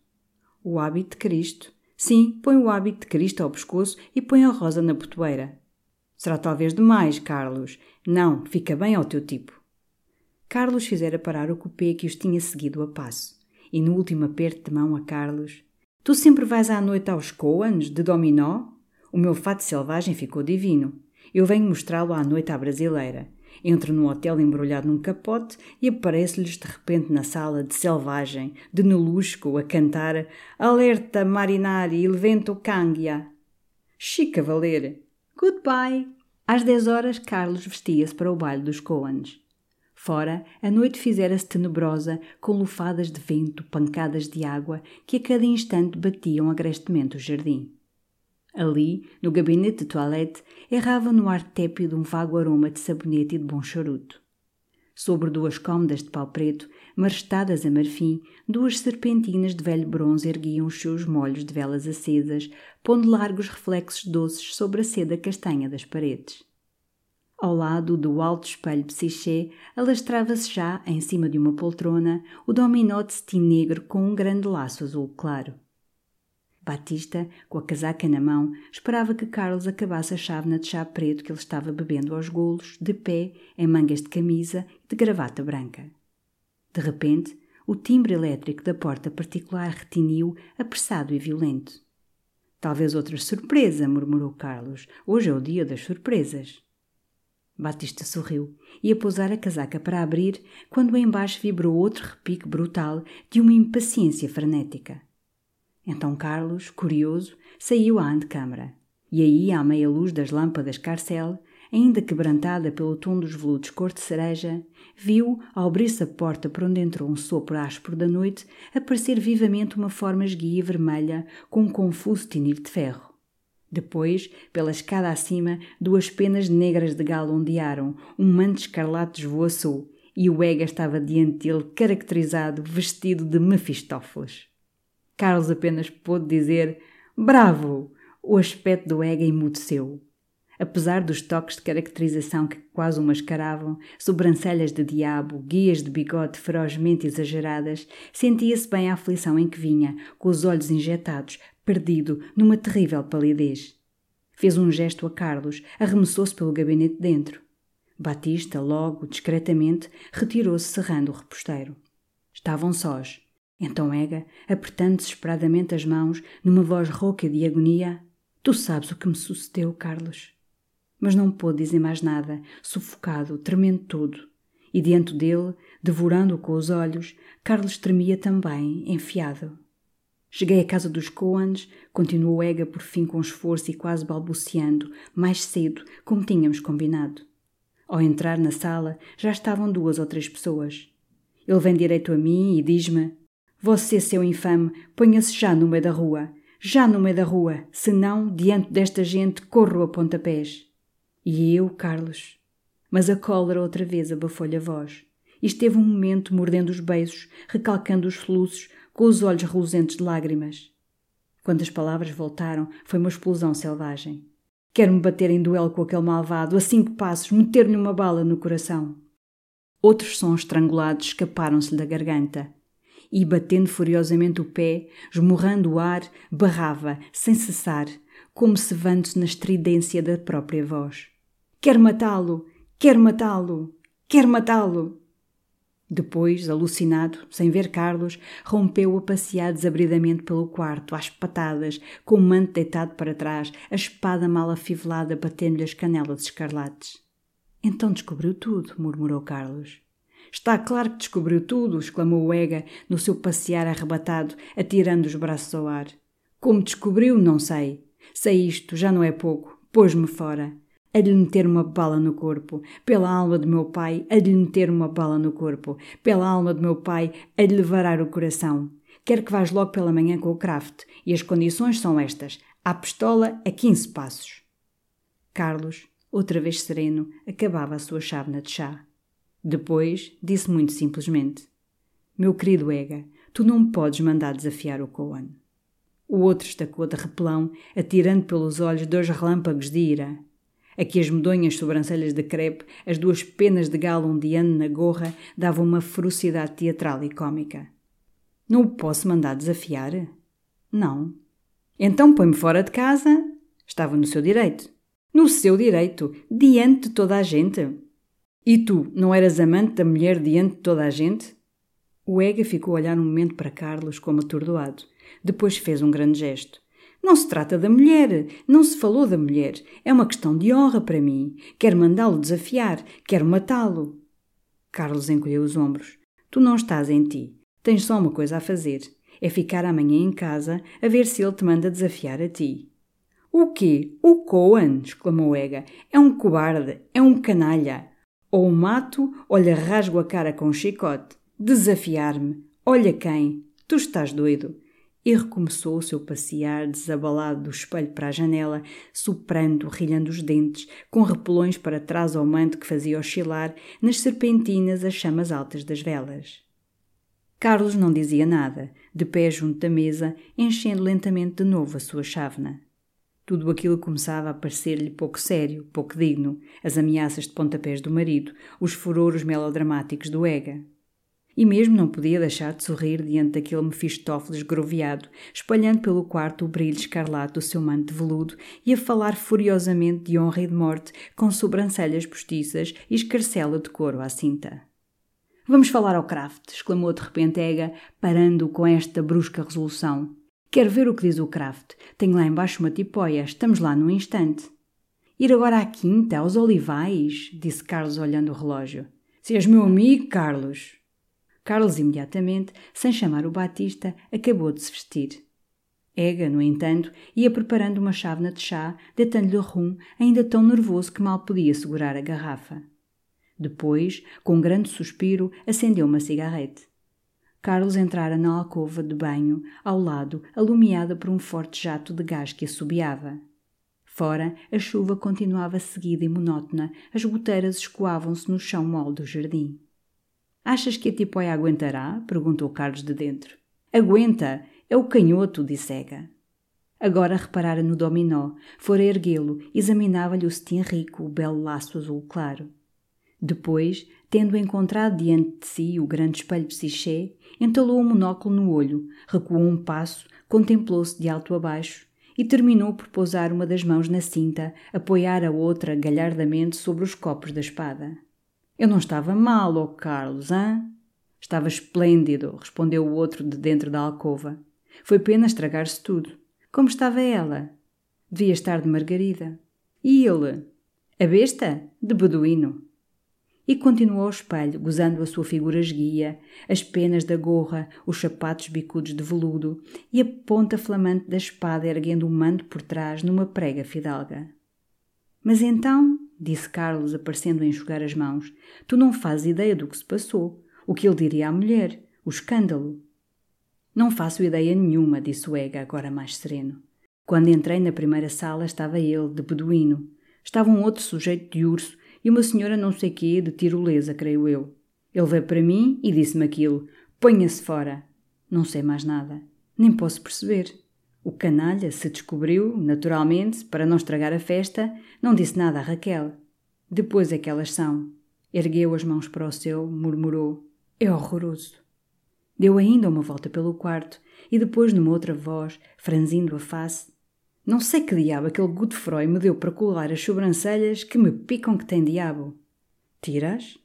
O hábito de Cristo. Sim, põe o hábito de Cristo ao pescoço e põe a rosa na potoeira. Será talvez demais, Carlos. Não, fica bem ao teu tipo. Carlos fizera parar o cupê que os tinha seguido a passo. E no último aperto de mão a Carlos. Tu sempre vais à noite aos Coans, de dominó? O meu fato selvagem ficou divino. Eu venho mostrá-lo à noite à brasileira. Entro num hotel embrulhado num capote e apareço-lhes de repente na sala de selvagem, de nelusco, a cantar Alerta marinari, il vento cambia. Chica Valer. Goodbye. Às dez horas, Carlos vestia-se para o baile dos Coans. Fora, a noite fizera-se tenebrosa, com lufadas de vento, pancadas de água, que a cada instante batiam agrestemente o jardim. Ali, no gabinete de toilette, errava no ar tépido um vago aroma de sabonete e de bom charuto. Sobre duas cômodas de pau preto, marestadas a marfim, duas serpentinas de velho bronze erguiam os seus molhos de velas acesas, pondo largos reflexos doces sobre a seda castanha das paredes. Ao lado do alto espelho psiché, alastrava-se já, em cima de uma poltrona, o dominó de cetim negro com um grande laço azul claro. Batista, com a casaca na mão, esperava que Carlos acabasse a chávena de chá preto que ele estava bebendo aos golos, de pé, em mangas de camisa e de gravata branca. De repente, o timbre elétrico da porta particular retiniu, apressado e violento. Talvez outra surpresa, murmurou Carlos. Hoje é o dia das surpresas. Batista sorriu. Ia pousar a casaca para abrir, quando embaixo vibrou outro repique brutal de uma impaciência frenética. Então Carlos, curioso, saiu à antecâmara. E aí, à meia luz das lâmpadas Carcel, ainda quebrantada pelo tom dos veludos cor de cereja, viu, ao abrir-se a porta por onde entrou um sopro áspero da noite, aparecer vivamente uma forma esguia vermelha com um confuso tinir de ferro. Depois, pela escada acima, duas penas negras de galo ondearam, um manto escarlate esvoaçou, e o Ega estava diante dele caracterizado, vestido de Mefistófeles. Carlos apenas pôde dizer Bravo! O aspecto do Ega emudeceu. Apesar dos toques de caracterização que quase o mascaravam, sobrancelhas de diabo, guias de bigode ferozmente exageradas, sentia-se bem a aflição em que vinha, com os olhos injetados, perdido, numa terrível palidez. Fez um gesto a Carlos, arremessou-se pelo gabinete dentro. Batista, logo, discretamente, retirou-se cerrando o reposteiro. Estavam sós. Então Ega, apertando desesperadamente as mãos, numa voz rouca de agonia, Tu sabes o que me sucedeu, Carlos. Mas não pôde dizer mais nada, sufocado, tremendo todo. E diante dele, devorando-o com os olhos, Carlos tremia também, enfiado. Cheguei à casa dos Coans, continuou Ega por fim com esforço e quase balbuciando, mais cedo, como tínhamos combinado. Ao entrar na sala, já estavam duas ou três pessoas. Ele vem direito a mim e diz-me: você, seu infame, ponha-se já no meio da rua. Já no meio da rua, senão, diante desta gente, corro a pontapés. E eu, Carlos. Mas a cólera outra vez abafou-lhe a voz. E esteve um momento mordendo os beiços, recalcando os soluços, com os olhos reluzentes de lágrimas. Quando as palavras voltaram, foi uma explosão selvagem. Quero-me bater em duelo com aquele malvado, a cinco passos, meter-lhe uma bala no coração. Outros sons estrangulados escaparam-se-lhe da garganta e, batendo furiosamente o pé, esmurrando o ar, barrava, sem cessar, como se vando-se na estridência da própria voz. Quero matá-lo! Quero matá-lo! Quero matá-lo! Depois, alucinado, sem ver Carlos, rompeu a passear desabridamente pelo quarto, às patadas, com o manto deitado para trás, a espada mal afivelada batendo-lhe as canelas escarlates. Então descobriu tudo, murmurou Carlos. Está claro que descobriu tudo, exclamou Ega, no seu passear arrebatado, atirando os braços ao ar. Como descobriu, não sei. Sei isto, já não é pouco. Pôs-me fora a lhe meter uma bala no corpo, pela alma do meu pai, a lhe meter uma bala no corpo, pela alma do meu pai, a lhe varar o coração. Quero que vás logo pela manhã com o craft, e as condições são estas: à pistola a 15 passos. Carlos, outra vez sereno, acabava a sua chávena de chá. Depois disse muito simplesmente: Meu querido Ega, tu não me podes mandar desafiar o Coan. O outro estacou de repelão, atirando pelos olhos dois relâmpagos de ira. Aqui as medonhas sobrancelhas de crepe, as duas penas de galo ondeando na gorra, davam uma ferocidade teatral e cômica. Não o posso mandar desafiar? Não. Então põe-me fora de casa. Estava no seu direito. No seu direito, diante de toda a gente. E tu, não eras amante da mulher diante de toda a gente? O Ega ficou a olhar um momento para Carlos como atordoado. Depois fez um grande gesto. Não se trata da mulher, não se falou da mulher. É uma questão de honra para mim. Quero mandá-lo desafiar, quero matá-lo. Carlos encolheu os ombros. Tu não estás em ti. Tens só uma coisa a fazer. É ficar amanhã em casa a ver se ele te manda desafiar a ti. O quê? O Coan? exclamou Ega. É um cobarde, é um canalha. Ou o mato, ou lhe rasgo a cara com um chicote. Desafiar-me. Olha quem. Tu estás doido e recomeçou o seu passear desabalado do espelho para a janela, soprando, rilhando os dentes, com repelões para trás ao manto que fazia oscilar nas serpentinas as chamas altas das velas. Carlos não dizia nada, de pé junto da mesa, enchendo lentamente de novo a sua chávena. Tudo aquilo começava a parecer-lhe pouco sério, pouco digno, as ameaças de pontapés do marido, os furoros melodramáticos do Ega. E mesmo não podia deixar de sorrir diante daquele Mefistófeles groviado, espalhando pelo quarto o brilho escarlate do seu manto de veludo e a falar furiosamente de honra e de morte, com sobrancelhas postiças e escarcela de couro à cinta. Vamos falar ao Kraft, exclamou de repente Ega, parando com esta brusca resolução. Quero ver o que diz o Kraft. Tenho lá embaixo uma tipóia, estamos lá num instante. Ir agora à quinta, aos olivais, disse Carlos olhando o relógio. Se és meu amigo, Carlos, Carlos imediatamente, sem chamar o Batista, acabou de se vestir. Ega, no entanto, ia preparando uma chávena de chá, deitando-lhe rum, ainda tão nervoso que mal podia segurar a garrafa. Depois, com um grande suspiro, acendeu uma cigarrete. Carlos entrara na alcova de banho, ao lado, alumiada por um forte jato de gás que assobiava. Fora, a chuva continuava seguida e monótona, as goteiras escoavam-se no chão mole do jardim. Achas que a tipóia aguentará? perguntou Carlos de dentro. Aguenta! É o canhoto, disse Ega. Agora reparara no dominó, fora erguê-lo, examinava-lhe o cetim rico, o belo laço azul claro. Depois, tendo encontrado diante de si o grande espelho psiché, entalou o monóculo no olho, recuou um passo, contemplou-se de alto a baixo e terminou por pousar uma das mãos na cinta, apoiar a outra galhardamente sobre os copos da espada. Eu não estava mal, ó Carlos, hã? Estava esplêndido, respondeu o outro de dentro da alcova. Foi pena estragar-se tudo. Como estava ela? Devia estar de Margarida. E ele? A besta? De beduíno. E continuou ao espelho, gozando a sua figura esguia, as penas da gorra, os sapatos bicudos de veludo e a ponta flamante da espada erguendo o manto por trás numa prega fidalga. Mas então, disse Carlos, aparecendo a enxugar as mãos. Tu não fazes ideia do que se passou. O que ele diria à mulher. O escândalo. Não faço ideia nenhuma, disse o Ega, agora mais sereno. Quando entrei na primeira sala estava ele, de beduíno. Estava um outro sujeito de urso e uma senhora não sei quê, de tirolesa, creio eu. Ele veio para mim e disse-me aquilo. Ponha-se fora. Não sei mais nada. Nem posso perceber. O canalha se descobriu, naturalmente, para não estragar a festa, não disse nada a Raquel. Depois é que elas são. Ergueu as mãos para o céu, murmurou: É horroroso. Deu ainda uma volta pelo quarto e depois, numa outra voz, franzindo a face: Não sei que diabo aquele Godefroy me deu para colar as sobrancelhas que me picam que tem diabo. Tiras?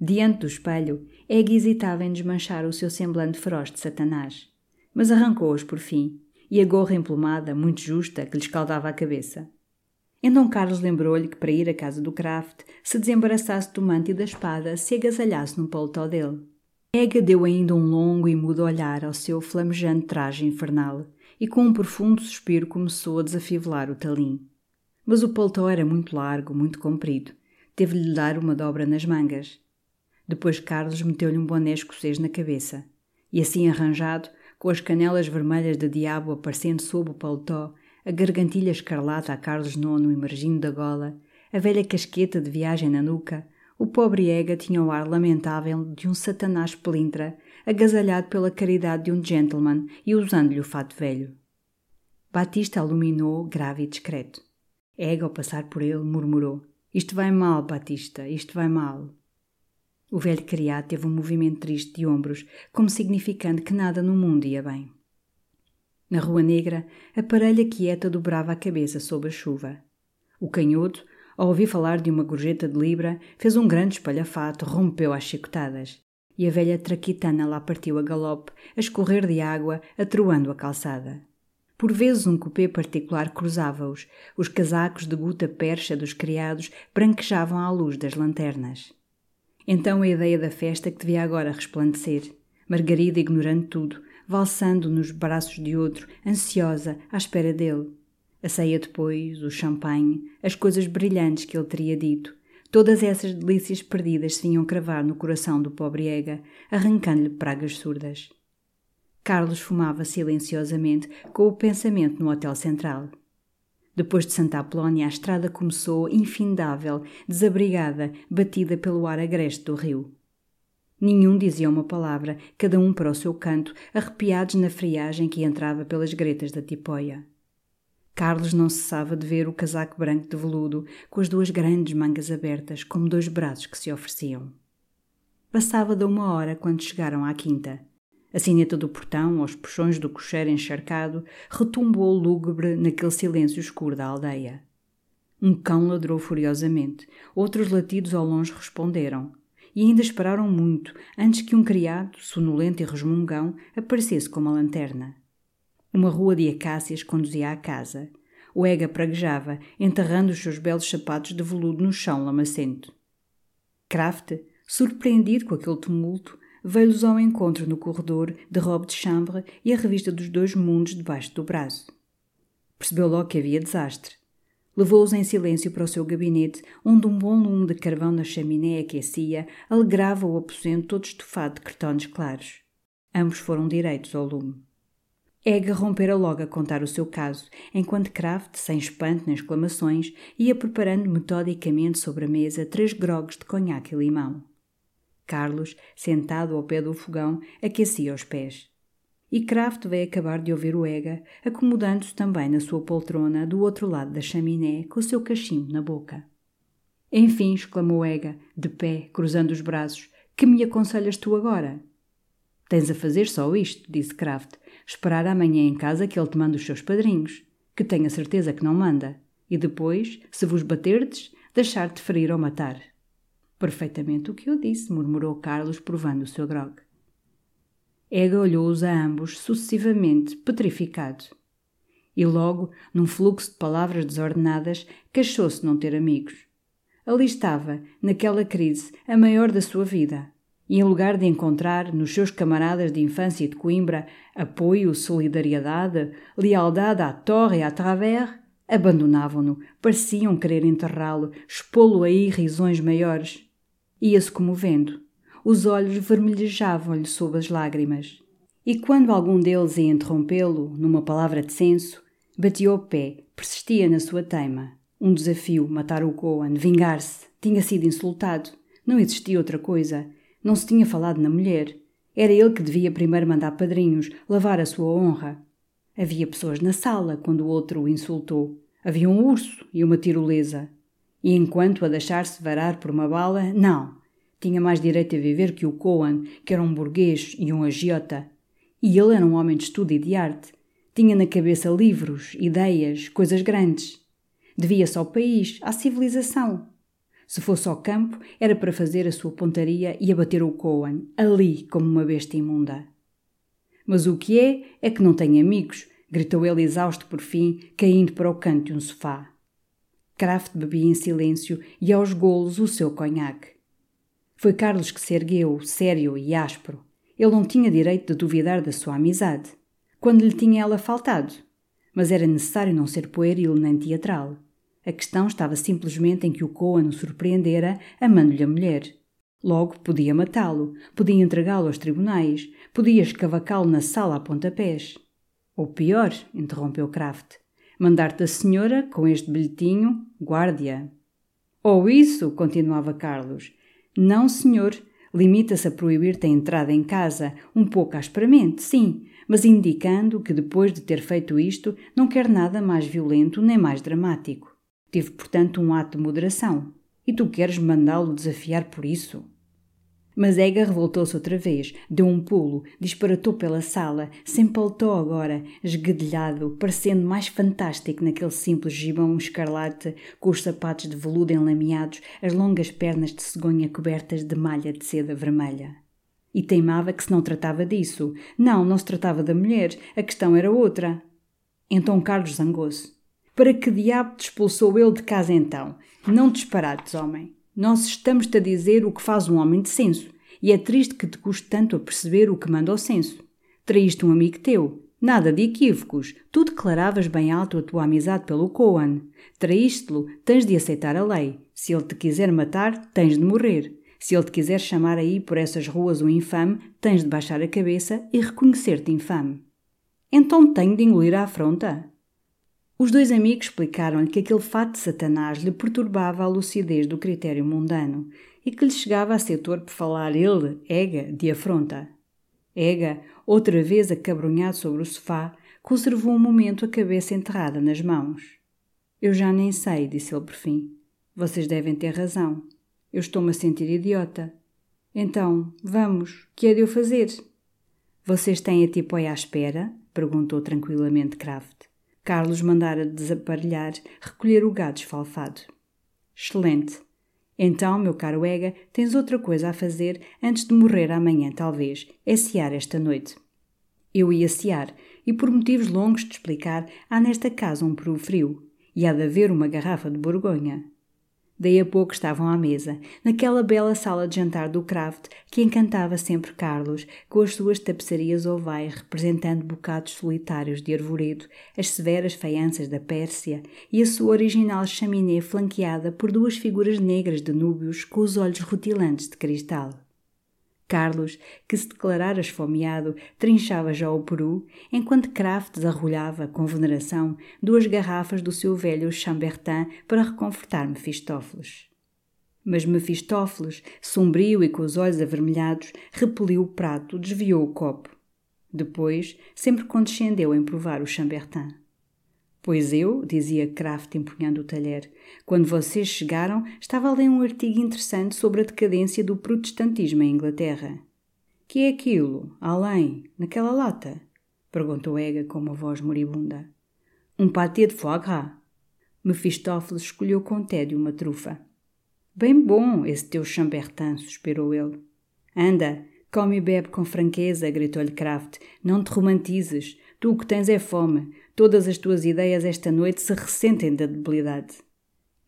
Diante do espelho, Egg hesitava em desmanchar o seu semblante feroz de Satanás, mas arrancou-os por fim, e a gorra emplumada, muito justa, que lhe escaldava a cabeça. Então Carlos lembrou-lhe que para ir à casa do Kraft, se desembaraçasse do manto e da espada, se agasalhasse no paletó dele. Ega deu ainda um longo e mudo olhar ao seu flamejante traje infernal e com um profundo suspiro começou a desafivelar o talim. Mas o paletó era muito largo, muito comprido. Teve-lhe dar uma dobra nas mangas. Depois Carlos meteu-lhe um boné escocês na cabeça. E assim arranjado, com as canelas vermelhas de diabo aparecendo sob o paletó, a gargantilha escarlata a Carlos IX emergindo da gola, a velha casqueta de viagem na nuca, o pobre Ega tinha o ar lamentável de um satanás pelintra, agasalhado pela caridade de um gentleman e usando-lhe o fato velho. Batista iluminou, grave e discreto. Ega, ao passar por ele, murmurou: Isto vai mal, Batista, isto vai mal. O velho criado teve um movimento triste de ombros, como significando que nada no mundo ia bem. Na Rua Negra, a parelha quieta dobrava a cabeça sob a chuva. O canhoto, ao ouvir falar de uma gorjeta de libra, fez um grande espalhafato, rompeu às chicotadas. E a velha traquitana lá partiu a galope, a escorrer de água, atruando a calçada. Por vezes um cupê particular cruzava-os, os casacos de guta percha dos criados branquejavam à luz das lanternas. Então a ideia da festa que devia agora resplandecer. Margarida ignorando tudo, valsando nos braços de outro, ansiosa, à espera dele. A ceia depois, o champanhe, as coisas brilhantes que ele teria dito, todas essas delícias perdidas se vinham cravar no coração do pobre Ega, arrancando-lhe pragas surdas. Carlos fumava silenciosamente, com o pensamento no Hotel Central. Depois de Santa Apolónia, a estrada começou infindável, desabrigada, batida pelo ar agreste do rio. Nenhum dizia uma palavra, cada um para o seu canto, arrepiados na friagem que entrava pelas gretas da tipóia. Carlos não cessava de ver o casaco branco de veludo, com as duas grandes mangas abertas, como dois braços que se ofereciam. Passava de uma hora quando chegaram à quinta. A sineta do portão, aos puxões do cocheiro encharcado, retumbou lúgubre naquele silêncio escuro da aldeia. Um cão ladrou furiosamente, outros latidos ao longe responderam, e ainda esperaram muito antes que um criado, sonolento e resmungão, aparecesse com uma lanterna. Uma rua de acácias conduzia à casa. O Ega praguejava, enterrando os seus belos sapatos de veludo no chão lamacento. Kraft, surpreendido com aquele tumulto, veio-lhes ao encontro no corredor de robe de chambre e a revista dos dois mundos debaixo do braço. Percebeu logo que havia desastre. Levou-os em silêncio para o seu gabinete, onde um bom lume de carvão na chaminé aquecia, alegrava o aposento todo estufado de cartões claros. Ambos foram direitos ao lume. Egg rompera logo a contar o seu caso, enquanto Kraft, sem espanto nem exclamações, ia preparando metodicamente sobre a mesa três grogues de conhaque e limão. Carlos, sentado ao pé do fogão, aquecia os pés. E Kraft veio acabar de ouvir o Ega, acomodando-se também na sua poltrona do outro lado da chaminé, com o seu cachimbo na boca. Enfim, exclamou Ega, de pé, cruzando os braços, que me aconselhas tu agora? Tens a fazer só isto, disse Kraft, esperar amanhã em casa que ele te mande os seus padrinhos, que tenho a certeza que não manda, e depois, se vos baterdes, deixar-te ferir ou matar. Perfeitamente o que eu disse, murmurou Carlos, provando o seu grog. Ega olhou-os a ambos sucessivamente, petrificado. E logo, num fluxo de palavras desordenadas, queixou-se não ter amigos. Ali estava, naquela crise, a maior da sua vida. E em lugar de encontrar, nos seus camaradas de infância e de Coimbra, apoio, solidariedade, lealdade à torre e à travers, abandonavam-no, pareciam querer enterrá-lo, expô-lo a irrisões maiores. Ia-se comovendo. Os olhos vermelhejavam-lhe sob as lágrimas. E quando algum deles ia interrompê-lo, numa palavra de senso, batia o pé, persistia na sua teima. Um desafio, matar o Coan, vingar-se. Tinha sido insultado. Não existia outra coisa. Não se tinha falado na mulher. Era ele que devia primeiro mandar padrinhos, lavar a sua honra. Havia pessoas na sala quando o outro o insultou. Havia um urso e uma tirolesa. E enquanto a deixar-se varar por uma bala, não. Tinha mais direito a viver que o Coan, que era um burguês e um agiota. E ele era um homem de estudo e de arte. Tinha na cabeça livros, ideias, coisas grandes. Devia-se ao país, à civilização. Se fosse ao campo, era para fazer a sua pontaria e abater o Coan, ali como uma besta imunda. Mas o que é, é que não tem amigos, gritou ele exausto por fim, caindo para o canto de um sofá. Kraft bebia em silêncio e aos golos o seu conhaque. Foi Carlos que se ergueu, sério e áspero. Ele não tinha direito de duvidar da sua amizade. Quando lhe tinha ela faltado? Mas era necessário não ser pueril nem teatral. A questão estava simplesmente em que o Coan o surpreendera amando-lhe a mulher. Logo, podia matá-lo, podia entregá-lo aos tribunais, podia escavacá-lo na sala a pontapés. Ou pior, interrompeu Kraft, mandar-te a senhora com este bilhetinho, guardia. Ou isso, continuava Carlos. Não, senhor, limita-se a proibir-te a entrada em casa, um pouco asperamente, sim, mas indicando que depois de ter feito isto não quer nada mais violento nem mais dramático. Tive, portanto, um ato de moderação. E tu queres mandá-lo desafiar por isso? Mas Ega revoltou-se outra vez, deu um pulo, disparatou pela sala, se empaltou agora, esguedelhado, parecendo mais fantástico naquele simples gibão escarlate, com os sapatos de veludo enlameados, as longas pernas de cegonha cobertas de malha de seda vermelha. E teimava que se não tratava disso. Não, não se tratava da mulher, a questão era outra. Então Carlos zangou-se. Para que diabo te expulsou ele de casa então? Não disparates, homem. Nós estamos-te a dizer o que faz um homem de senso, e é triste que te custe tanto a perceber o que manda ao senso. Traíste um amigo teu. Nada de equívocos. Tu declaravas bem alto a tua amizade pelo Coan. Traíste-lo, tens de aceitar a lei. Se ele te quiser matar, tens de morrer. Se ele te quiser chamar aí por essas ruas um infame, tens de baixar a cabeça e reconhecer-te infame. Então tenho de engolir a afronta? Os dois amigos explicaram-lhe que aquele fato de Satanás lhe perturbava a lucidez do critério mundano e que lhe chegava a ser torpe falar ele, Ega, de afronta. Ega, outra vez acabrunhado sobre o sofá, conservou um momento a cabeça enterrada nas mãos. Eu já nem sei, disse ele por fim. Vocês devem ter razão. Eu estou-me a sentir idiota. Então, vamos, que é de eu fazer? Vocês têm a tipóia à espera? perguntou tranquilamente Kraft. Carlos mandara desaparelhar, recolher o gado esfalfado. Excelente. Então, meu caro Ega, tens outra coisa a fazer antes de morrer amanhã, talvez. É sear esta noite. Eu ia sear, e por motivos longos de explicar, há nesta casa um peru frio, e há de haver uma garrafa de Borgonha. Daí a pouco estavam à mesa, naquela bela sala de jantar do Kraft que encantava sempre Carlos, com as suas tapeçarias ovais representando bocados solitários de arvoredo, as severas faianças da Pérsia e a sua original chaminé flanqueada por duas figuras negras de núbios com os olhos rutilantes de cristal. Carlos, que se declarara esfomeado, trinchava já o peru, enquanto Kraft desarrolhava, com veneração, duas garrafas do seu velho Chambertin para reconfortar Mefistófeles. Mas Mefistófeles, sombrio e com os olhos avermelhados, repeliu o prato, desviou o copo. Depois, sempre condescendeu em provar o Chambertin. Pois eu, dizia Kraft empunhando o talher, quando vocês chegaram, estava a ler um artigo interessante sobre a decadência do protestantismo em Inglaterra. Que é aquilo, além, naquela lata? perguntou Ega com uma voz moribunda. Um pâté de foie gras. Mefistófeles escolheu com tédio uma trufa. Bem bom esse teu chambertin, suspirou ele. Anda, come e bebe com franqueza, gritou-lhe Kraft. Não te romantizes. Tu o que tens é fome. Todas as tuas ideias esta noite se ressentem da debilidade.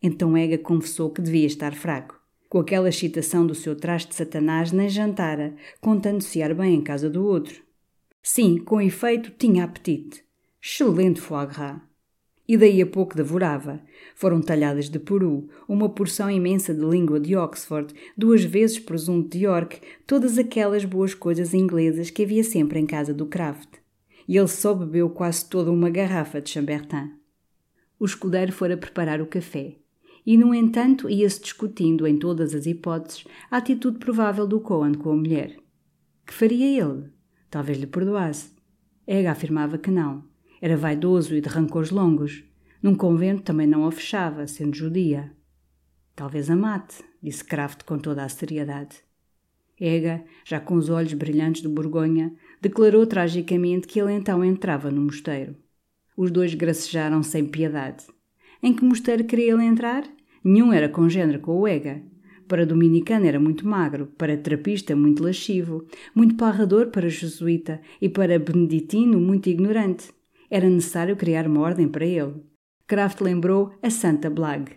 Então Ega confessou que devia estar fraco. Com aquela excitação do seu traste de Satanás, nem jantara, contando-se ar bem em casa do outro. Sim, com efeito, tinha apetite. Excelente foie gras. E daí a pouco devorava. Foram talhadas de peru, uma porção imensa de língua de Oxford, duas vezes presunto de York, todas aquelas boas coisas inglesas que havia sempre em casa do Kraft e ele só bebeu quase toda uma garrafa de Chambertin. O escudeiro fora preparar o café, e, no entanto, ia-se discutindo em todas as hipóteses a atitude provável do Cohen com a mulher. Que faria ele? Talvez lhe perdoasse. Ega afirmava que não. Era vaidoso e de rancores longos. Num convento também não a fechava, sendo judia. Talvez a mate, disse Kraft com toda a seriedade. Ega, já com os olhos brilhantes de Borgonha, declarou tragicamente que ele então entrava no mosteiro. Os dois gracejaram sem piedade. Em que mosteiro queria ele entrar? Nenhum era congênero com o Ega. Para dominicano era muito magro, para terapista muito lascivo, muito parrador para jesuíta e para beneditino muito ignorante. Era necessário criar uma ordem para ele. Kraft lembrou a Santa Blag.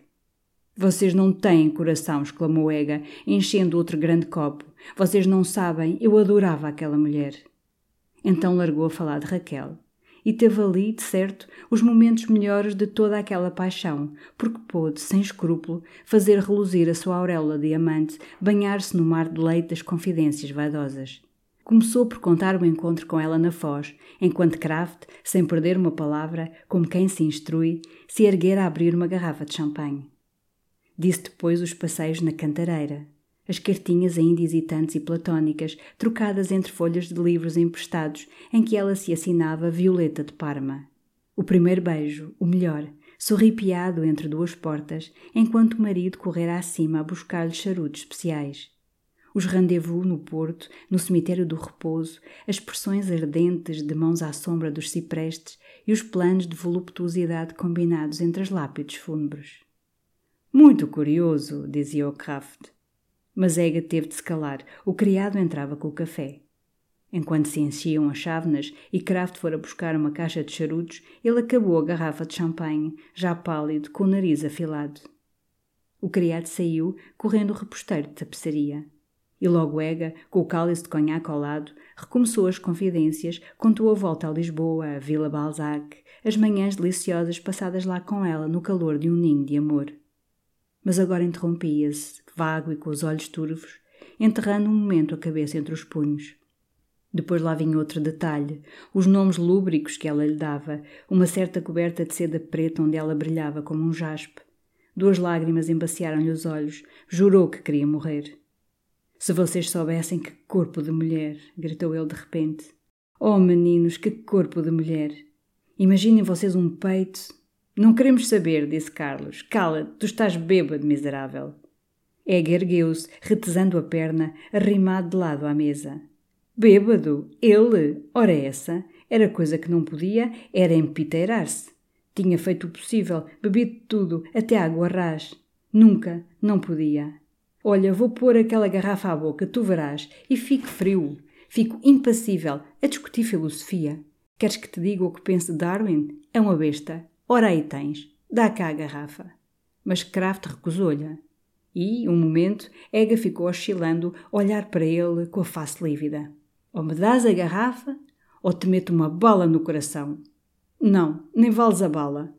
Vocês não têm coração, exclamou Ega, enchendo outro grande copo. Vocês não sabem, eu adorava aquela mulher. Então largou a falar de Raquel. E teve ali, de certo, os momentos melhores de toda aquela paixão, porque pôde, sem escrúpulo, fazer reluzir a sua auréola diamante, banhar-se no mar de leite das confidências vaidosas. Começou por contar o encontro com ela na Foz, enquanto Kraft, sem perder uma palavra, como quem se instrui, se erguera a abrir uma garrafa de champanhe. Disse depois os passeios na cantareira, as cartinhas ainda hesitantes e platónicas, trocadas entre folhas de livros emprestados, em que ela se assinava Violeta de Parma. O primeiro beijo, o melhor, sorripiado entre duas portas, enquanto o marido correra acima a buscar-lhe charutos especiais. Os rendezvous no porto, no cemitério do repouso, as pressões ardentes de mãos à sombra dos ciprestes e os planos de voluptuosidade combinados entre as lápides fúnebres. Muito curioso, dizia o Kraft. Mas Ega teve de se calar. O criado entrava com o café. Enquanto se enchiam as chávenas e Kraft fora buscar uma caixa de charutos, ele acabou a garrafa de champanhe, já pálido, com o nariz afilado. O criado saiu, correndo o reposteiro de tapeçaria. E logo Ega, com o cálice de conhaque ao lado, recomeçou as confidências, contou a volta a Lisboa, a Vila Balzac, as manhãs deliciosas passadas lá com ela no calor de um ninho de amor mas agora interrompia-se, vago e com os olhos turvos, enterrando um momento a cabeça entre os punhos. Depois lá vinha outro detalhe, os nomes lúbricos que ela lhe dava, uma certa coberta de seda preta onde ela brilhava como um jaspe. Duas lágrimas embaciaram-lhe os olhos, jurou que queria morrer. Se vocês soubessem que corpo de mulher, gritou ele de repente. Oh, meninos, que corpo de mulher! Imaginem vocês um peito, não queremos saber, disse Carlos. Cala-te, tu estás bêbado, miserável. Ega ergueu-se, retesando a perna, arrimado de lado à mesa. Bêbado? Ele? Ora essa? Era coisa que não podia, era empiteirar-se. Tinha feito o possível, bebido tudo, até água ras. Nunca, não podia. Olha, vou pôr aquela garrafa à boca, tu verás, e fico frio. Fico impassível a discutir filosofia. Queres que te diga o que penso de Darwin? É uma besta. Ora aí tens, dá cá a garrafa. Mas Kraft recusou-lhe. E, um momento, Ega ficou oscilando, a olhar para ele com a face lívida. Ou me dás a garrafa, ou te meto uma bala no coração. Não, nem vales a bala.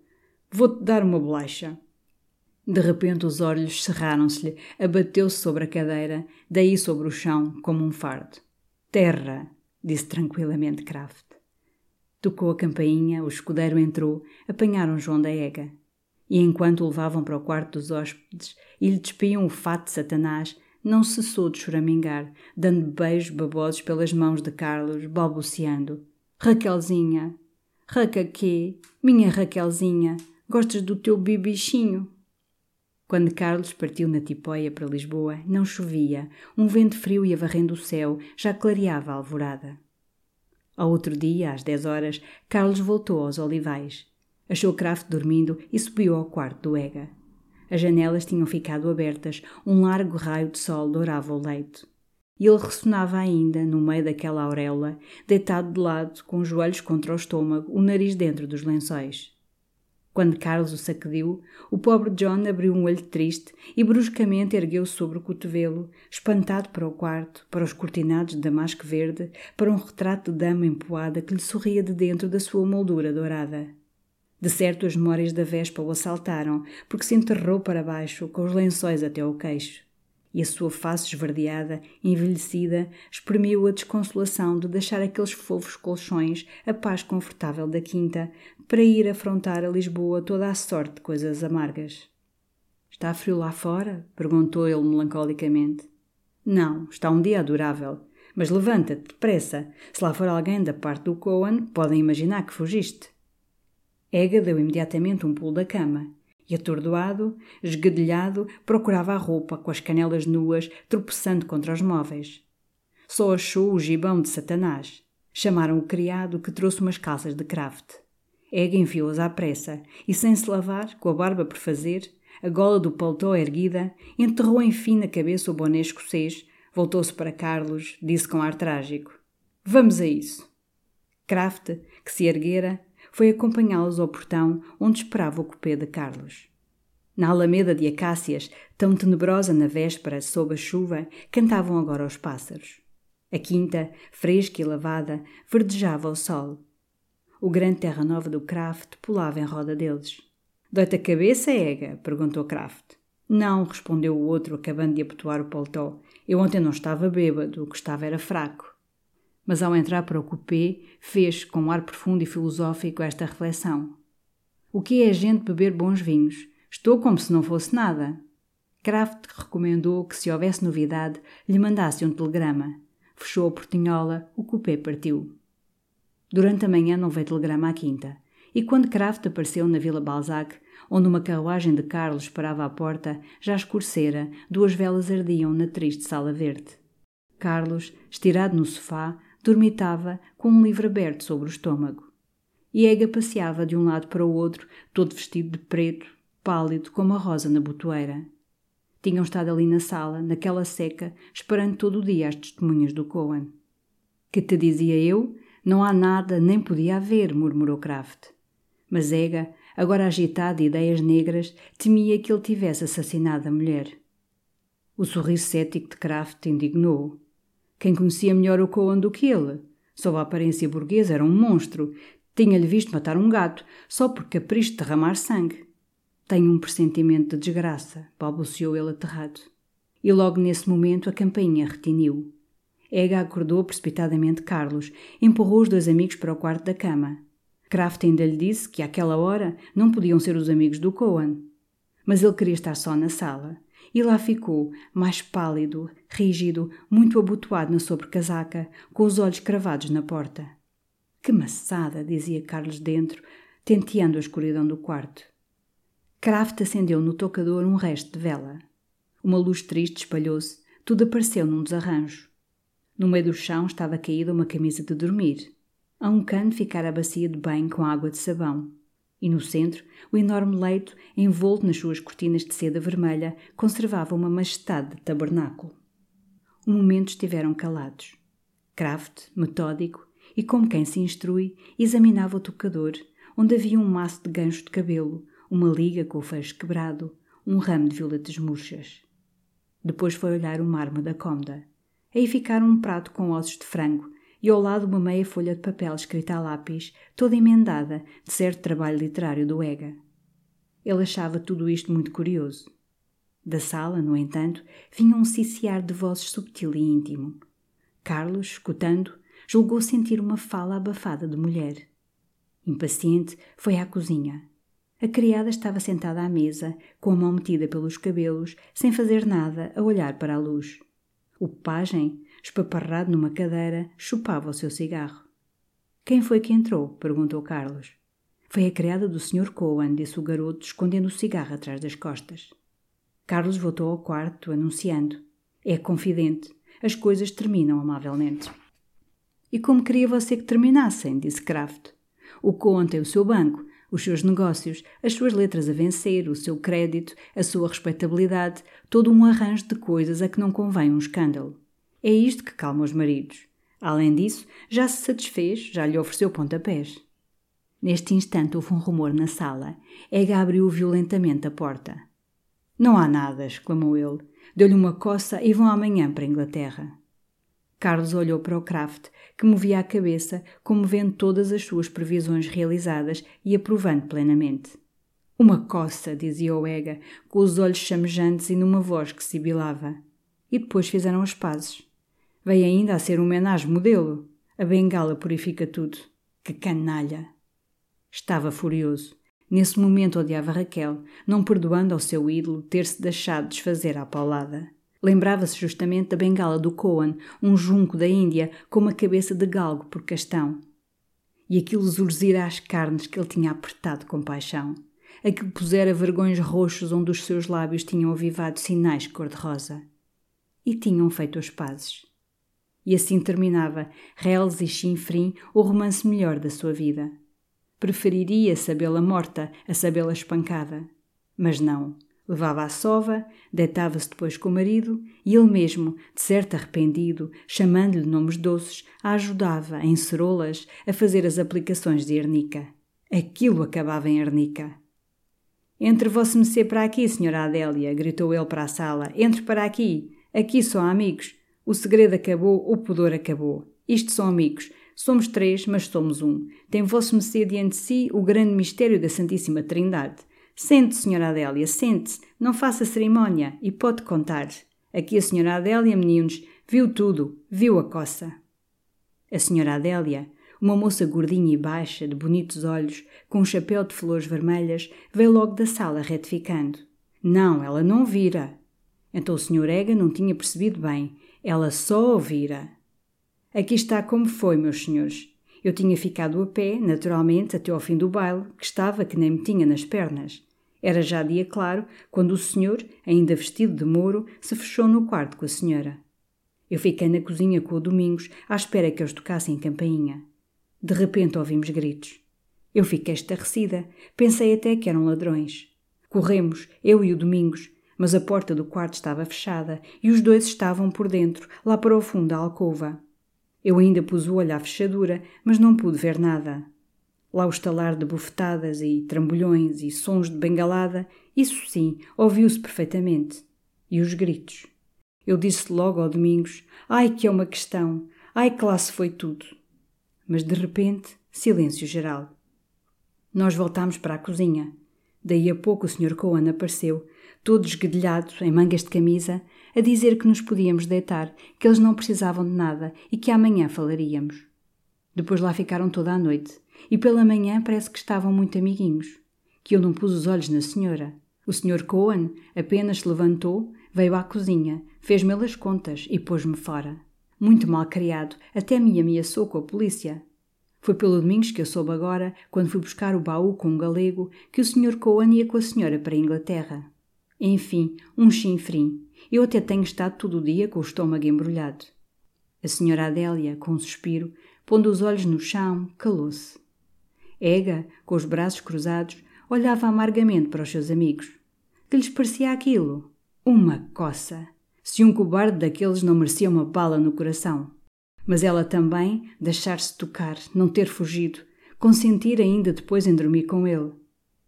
Vou-te dar uma bolacha. De repente os olhos cerraram-se-lhe, abateu-se sobre a cadeira, daí sobre o chão, como um fardo. Terra, disse tranquilamente Kraft. Tocou a campainha, o escudeiro entrou, apanharam João da Ega. E enquanto o levavam para o quarto dos hóspedes e lhe despiam o fato de Satanás, não cessou de choramingar, dando beijos babosos pelas mãos de Carlos, balbuciando: Raquelzinha, Raca quê? Minha Raquelzinha, gostas do teu bibichinho? Quando Carlos partiu na tipóia para Lisboa, não chovia, um vento frio ia varrendo o céu, já clareava a alvorada. Ao outro dia, às dez horas, Carlos voltou aos olivais. Achou Kraft dormindo e subiu ao quarto do Ega. As janelas tinham ficado abertas, um largo raio de sol dourava o leito. E ele ressonava ainda, no meio daquela auréola, deitado de lado, com os joelhos contra o estômago, o nariz dentro dos lençóis. Quando Carlos o sacudiu, o pobre John abriu um olho triste e bruscamente ergueu-se sobre o cotovelo, espantado para o quarto, para os cortinados de damasco verde, para um retrato de dama empoada que lhe sorria de dentro da sua moldura dourada. De certo, as memórias da Vespa o assaltaram, porque se enterrou para baixo, com os lençóis até ao queixo e a sua face esverdeada, envelhecida, exprimiu a desconsolação de deixar aqueles fofos colchões, a paz confortável da quinta, para ir afrontar a Lisboa toda a sorte de coisas amargas. Está frio lá fora? perguntou ele melancolicamente. Não, está um dia adorável. Mas levanta-te depressa. Se lá for alguém da parte do Cohen, podem imaginar que fugiste. Ega deu imediatamente um pulo da cama e, atordoado, esguedelhado, procurava a roupa com as canelas nuas, tropeçando contra os móveis. Só achou o gibão de Satanás. Chamaram o criado que trouxe umas calças de craft. Ega enfiou-as à pressa e, sem se lavar, com a barba por fazer, a gola do paletó erguida, enterrou enfim na cabeça o boné escocês, voltou-se para Carlos, disse com ar trágico: Vamos a isso. Kraft, que se erguera, foi acompanhá-los ao portão onde esperava o cupê de Carlos. Na alameda de acácias, tão tenebrosa na véspera sob a chuva, cantavam agora os pássaros. A quinta, fresca e lavada, verdejava ao sol. O grande terra nova do Kraft pulava em roda deles. Dói-te a cabeça, Ega? perguntou Kraft. Não, respondeu o outro, acabando de abotoar o paletó. Eu ontem não estava bêbado, o que estava era fraco. Mas ao entrar para o cupê, fez, com um ar profundo e filosófico, esta reflexão. O que é a gente beber bons vinhos? Estou como se não fosse nada. Kraft recomendou que, se houvesse novidade, lhe mandasse um telegrama. Fechou a portinhola, o cupê partiu. Durante a manhã não veio telegrama à quinta, e quando Kraft apareceu na Vila Balzac, onde uma carruagem de Carlos parava à porta, já escurecera, duas velas ardiam na triste sala verde. Carlos, estirado no sofá, dormitava com um livro aberto sobre o estômago. E Ega passeava de um lado para o outro, todo vestido de preto, pálido como a rosa na botoeira. Tinham estado ali na sala, naquela seca, esperando todo o dia as testemunhas do Cohen. Que te dizia eu? Não há nada, nem podia haver, murmurou Kraft. Mas Ega, agora agitado de ideias negras, temia que ele tivesse assassinado a mulher. O sorriso cético de Kraft indignou. Quem conhecia melhor o Cohen do que ele? Sob a aparência burguesa era um monstro. Tinha-lhe visto matar um gato, só por capricho de derramar sangue. Tenho um pressentimento de desgraça, balbuciou ele aterrado. E logo nesse momento a campainha retiniu. Ega acordou precipitadamente Carlos, empurrou os dois amigos para o quarto da cama. Kraft ainda lhe disse que àquela hora não podiam ser os amigos do Cohen. Mas ele queria estar só na sala. E lá ficou, mais pálido, rígido, muito abotoado na sobrecasaca, com os olhos cravados na porta. Que maçada, dizia Carlos dentro, tenteando a escuridão do quarto. Kraft acendeu no tocador um resto de vela. Uma luz triste espalhou-se, tudo apareceu num desarranjo. No meio do chão estava caída uma camisa de dormir. A um canto ficara a bacia de banho com água de sabão. E no centro, o enorme leito, envolto nas suas cortinas de seda vermelha, conservava uma majestade de tabernáculo. Um momento estiveram calados. Kraft, metódico, e como quem se instrui, examinava o tocador, onde havia um maço de gancho de cabelo, uma liga com o fecho quebrado, um ramo de violetas murchas. Depois foi olhar o mármore da cômoda. Aí ficaram um prato com ossos de frango e ao lado uma meia folha de papel escrita a lápis, toda emendada, de certo trabalho literário do Ega. Ele achava tudo isto muito curioso. Da sala, no entanto, vinha um ciciar de vozes subtil e íntimo. Carlos, escutando, julgou sentir uma fala abafada de mulher. Impaciente, foi à cozinha. A criada estava sentada à mesa, com a mão metida pelos cabelos, sem fazer nada, a olhar para a luz. O pajem, espaparrado numa cadeira, chupava o seu cigarro. Quem foi que entrou? perguntou Carlos. Foi a criada do Sr. Cohen, disse o garoto, escondendo o cigarro atrás das costas. Carlos voltou ao quarto, anunciando. É confidente. As coisas terminam amavelmente. E como queria você que terminassem? disse Kraft. O Cohen tem o seu banco, os seus negócios, as suas letras a vencer, o seu crédito, a sua respeitabilidade, todo um arranjo de coisas a que não convém um escândalo. É isto que calma os maridos. Além disso, já se satisfez, já lhe ofereceu pontapés. Neste instante houve um rumor na sala. Ega abriu violentamente a porta. Não há nada, exclamou ele. Deu-lhe uma coça e vão amanhã para a Inglaterra. Carlos olhou para o Kraft, que movia a cabeça, como vendo todas as suas previsões realizadas e aprovando plenamente. Uma coça, dizia o Ega, com os olhos chamejantes e numa voz que sibilava. E depois fizeram as pazes. Veio ainda a ser um menage modelo. A bengala purifica tudo. Que canalha! Estava furioso. Nesse momento odiava Raquel, não perdoando ao seu ídolo ter-se deixado desfazer à paulada. Lembrava-se justamente da bengala do Cohen, um junco da Índia com uma cabeça de galgo por castão. E aquilo zurzira as carnes que ele tinha apertado com paixão. Aquilo pusera vergões roxos onde os seus lábios tinham avivado sinais cor-de-rosa. E tinham feito as pazes. E assim terminava, reles e chinfrim, o romance melhor da sua vida. Preferiria sabê-la morta a sabê-la espancada. Mas não. Levava a sova, deitava-se depois com o marido e ele mesmo, de certo arrependido, chamando-lhe nomes doces, a ajudava, em cerolas, a fazer as aplicações de Ernica. Aquilo acabava em Ernica. Entre vosso mecê para aqui, senhora Adélia, gritou ele para a sala. Entre para aqui. Aqui são amigos. O segredo acabou, o pudor acabou. Isto são amigos. Somos três, mas somos um. Tem vosso mecê diante de si o grande mistério da Santíssima Trindade. Sente, senhora Adélia, sente-se, não faça cerimónia e pode contar. Aqui a senhora Adélia, meninos, viu tudo, viu a coça. A senhora Adélia, uma moça gordinha e baixa, de bonitos olhos, com um chapéu de flores vermelhas, veio logo da sala retificando. Não, ela não vira. Então o senhor Ega não tinha percebido bem. Ela só ouvira. Aqui está como foi, meus senhores. Eu tinha ficado a pé, naturalmente, até ao fim do baile, que estava que nem me tinha nas pernas. Era já dia claro quando o senhor, ainda vestido de mouro, se fechou no quarto com a senhora. Eu fiquei na cozinha com o Domingos, à espera que eles tocassem campainha. De repente ouvimos gritos. Eu fiquei estarrecida. Pensei até que eram ladrões. Corremos, eu e o Domingos, mas a porta do quarto estava fechada e os dois estavam por dentro, lá para o fundo da alcova. Eu ainda pus o olho à fechadura, mas não pude ver nada. Lá o estalar de bufetadas e trambolhões e sons de bengalada, isso sim, ouviu-se perfeitamente. E os gritos. Eu disse logo ao Domingos: Ai, que é uma questão! Ai, que lá se foi tudo! Mas de repente, silêncio geral. Nós voltámos para a cozinha. Daí a pouco o Sr. Cohen apareceu, todo esguedelhado, em mangas de camisa, a dizer que nos podíamos deitar, que eles não precisavam de nada e que amanhã falaríamos. Depois lá ficaram toda a noite e pela manhã parece que estavam muito amiguinhos. Que eu não pus os olhos na senhora. O Sr. Cohen apenas se levantou, veio à cozinha, fez-me as contas e pôs-me fora. Muito mal criado, até me ameaçou com a polícia. Foi pelo Domingos que eu soube agora, quando fui buscar o baú com um galego, que o Sr. Cohen ia com a senhora para a Inglaterra. Enfim, um chinfrim. Eu até tenho estado todo o dia com o estômago embrulhado. A senhora Adélia, com um suspiro, pondo os olhos no chão, calou-se. Ega, com os braços cruzados, olhava amargamente para os seus amigos. Que lhes parecia aquilo? Uma coça! Se um cobarde daqueles não merecia uma bala no coração. Mas ela também, deixar-se tocar, não ter fugido, consentir ainda depois em dormir com ele.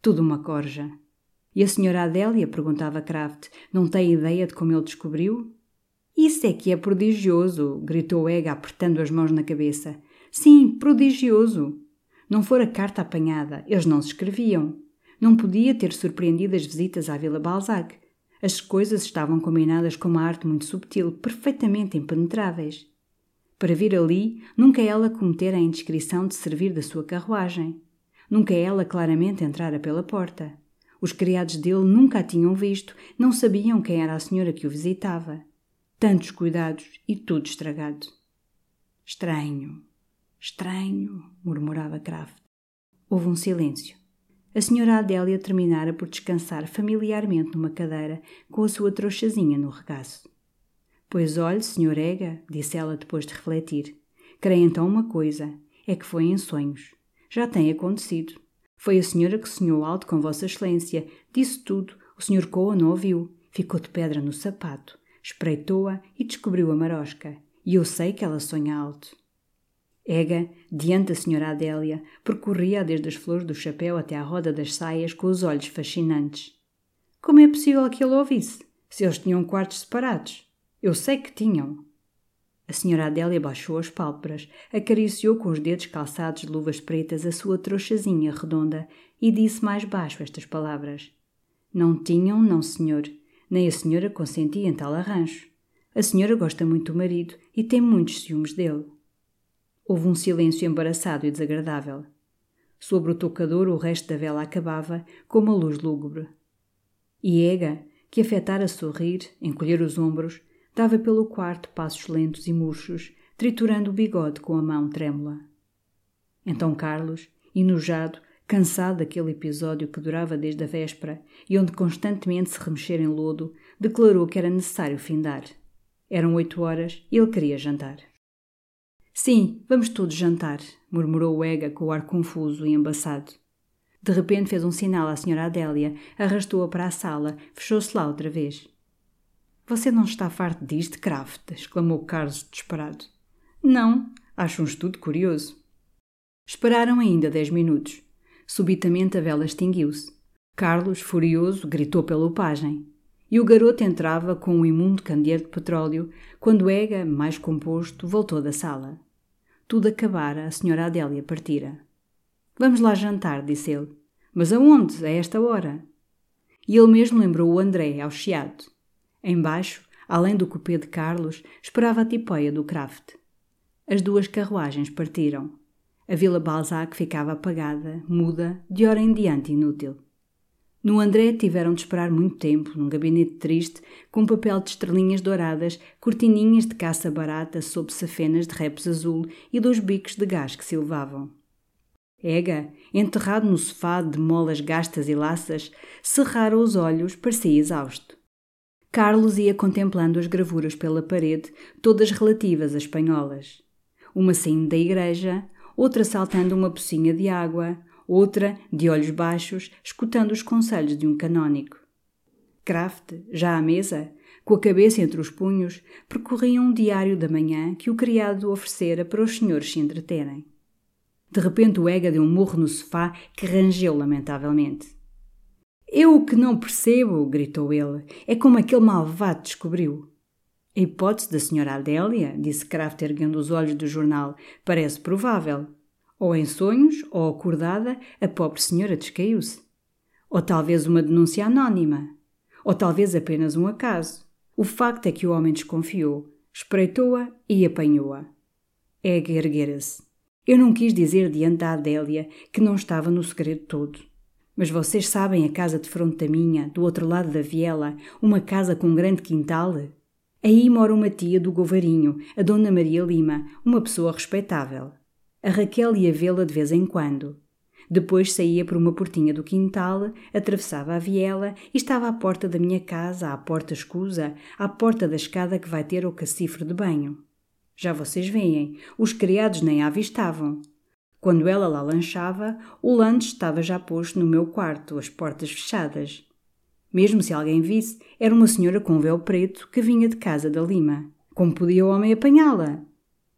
Tudo uma corja. E a senhora Adélia, perguntava Kraft, não tem ideia de como ele descobriu? Isso é que é prodigioso, gritou Ega, apertando as mãos na cabeça. Sim, prodigioso. Não fora carta apanhada, eles não se escreviam. Não podia ter surpreendido as visitas à Vila Balzac. As coisas estavam combinadas com uma arte muito subtil, perfeitamente impenetráveis. Para vir ali, nunca ela cometera a indiscrição de servir da sua carruagem. Nunca ela claramente entrara pela porta. Os criados dele nunca a tinham visto, não sabiam quem era a senhora que o visitava. Tantos cuidados e tudo estragado. Estranho, Estranho, murmurava Kraft. Houve um silêncio. A senhora Adélia terminara por descansar familiarmente numa cadeira com a sua trouxazinha no regaço. Pois olhe, senhor Ega, disse ela depois de refletir. Creio então uma coisa, é que foi em sonhos. Já tem acontecido. Foi a senhora que sonhou alto com Vossa Excelência, disse tudo, o senhor Coa não ouviu, ficou de pedra no sapato, espreitou-a e descobriu a marosca. E eu sei que ela sonha alto. Ega, diante da senhora Adélia, percorria desde as flores do chapéu até à roda das saias com os olhos fascinantes. Como é possível que ele ouvisse? Se eles tinham quartos separados. Eu sei que tinham. A senhora Adélia baixou as pálpebras, acariciou com os dedos calçados de luvas pretas a sua trouxazinha redonda e disse mais baixo estas palavras. Não tinham, não senhor. Nem a senhora consentia em tal arranjo. A senhora gosta muito do marido e tem muitos ciúmes dele. Houve um silêncio embaraçado e desagradável. Sobre o tocador o resto da vela acabava, com uma luz lúgubre. E Ega, que afetara sorrir, encolher os ombros, dava pelo quarto passos lentos e murchos, triturando o bigode com a mão trêmula. Então Carlos, enojado, cansado daquele episódio que durava desde a véspera e onde constantemente se remexera em lodo, declarou que era necessário findar. Eram oito horas e ele queria jantar. Sim, vamos todos jantar, murmurou Ega com o ar confuso e embaçado. De repente fez um sinal à senhora Adélia, arrastou-a para a sala, fechou-se lá outra vez. Você não está farto disto, Kraft? exclamou Carlos desesperado. Não, acho um estudo curioso. Esperaram ainda dez minutos. Subitamente a vela extinguiu-se. Carlos, furioso, gritou pelo pajem. E o garoto entrava com um imundo candeeiro de petróleo quando Ega, mais composto, voltou da sala. Tudo acabara, a senhora Adélia partira. Vamos lá jantar, disse ele. Mas aonde, a esta hora? E ele mesmo lembrou o André, ao chiado. Embaixo, além do cupê de Carlos, esperava a tipóia do Kraft. As duas carruagens partiram. A Vila Balzac ficava apagada, muda, de hora em diante inútil. No André tiveram de esperar muito tempo, num gabinete triste, com papel de estrelinhas douradas, cortininhas de caça barata sob safenas de repos azul e dois bicos de gás que se levavam. Ega, enterrado no sofá de molas gastas e laças, cerrara os olhos, parecia exausto. Carlos ia contemplando as gravuras pela parede, todas relativas a espanholas. Uma saindo da igreja, outra saltando uma pocinha de água, outra, de olhos baixos, escutando os conselhos de um canónico. Kraft, já à mesa, com a cabeça entre os punhos, percorria um diário da manhã que o criado oferecera para os senhores se entreterem. De repente o Ega deu um murro no sofá que rangeu lamentavelmente. Eu o que não percebo, gritou ele, é como aquele malvado descobriu. A hipótese da senhora Adélia, disse Kraft erguendo os olhos do jornal, parece provável. Ou em sonhos, ou acordada, a pobre senhora descaiu-se. Ou talvez uma denúncia anónima. Ou talvez apenas um acaso. O facto é que o homem desconfiou, espreitou-a e apanhou-a. Ega erguera-se. Eu não quis dizer diante da Adélia que não estava no segredo todo. Mas vocês sabem a casa de fronte da minha, do outro lado da viela, uma casa com um grande quintal? Aí mora uma tia do Govarinho, a Dona Maria Lima, uma pessoa respeitável. A Raquel ia vê-la de vez em quando. Depois saía por uma portinha do quintal, atravessava a viela e estava à porta da minha casa, à porta escusa, à porta da escada que vai ter ao cacifre de banho. Já vocês veem, os criados nem a avistavam. Quando ela lá lanchava, o lanche estava já posto no meu quarto, as portas fechadas. Mesmo se alguém visse, era uma senhora com véu preto que vinha de casa da Lima. Como podia o homem apanhá-la?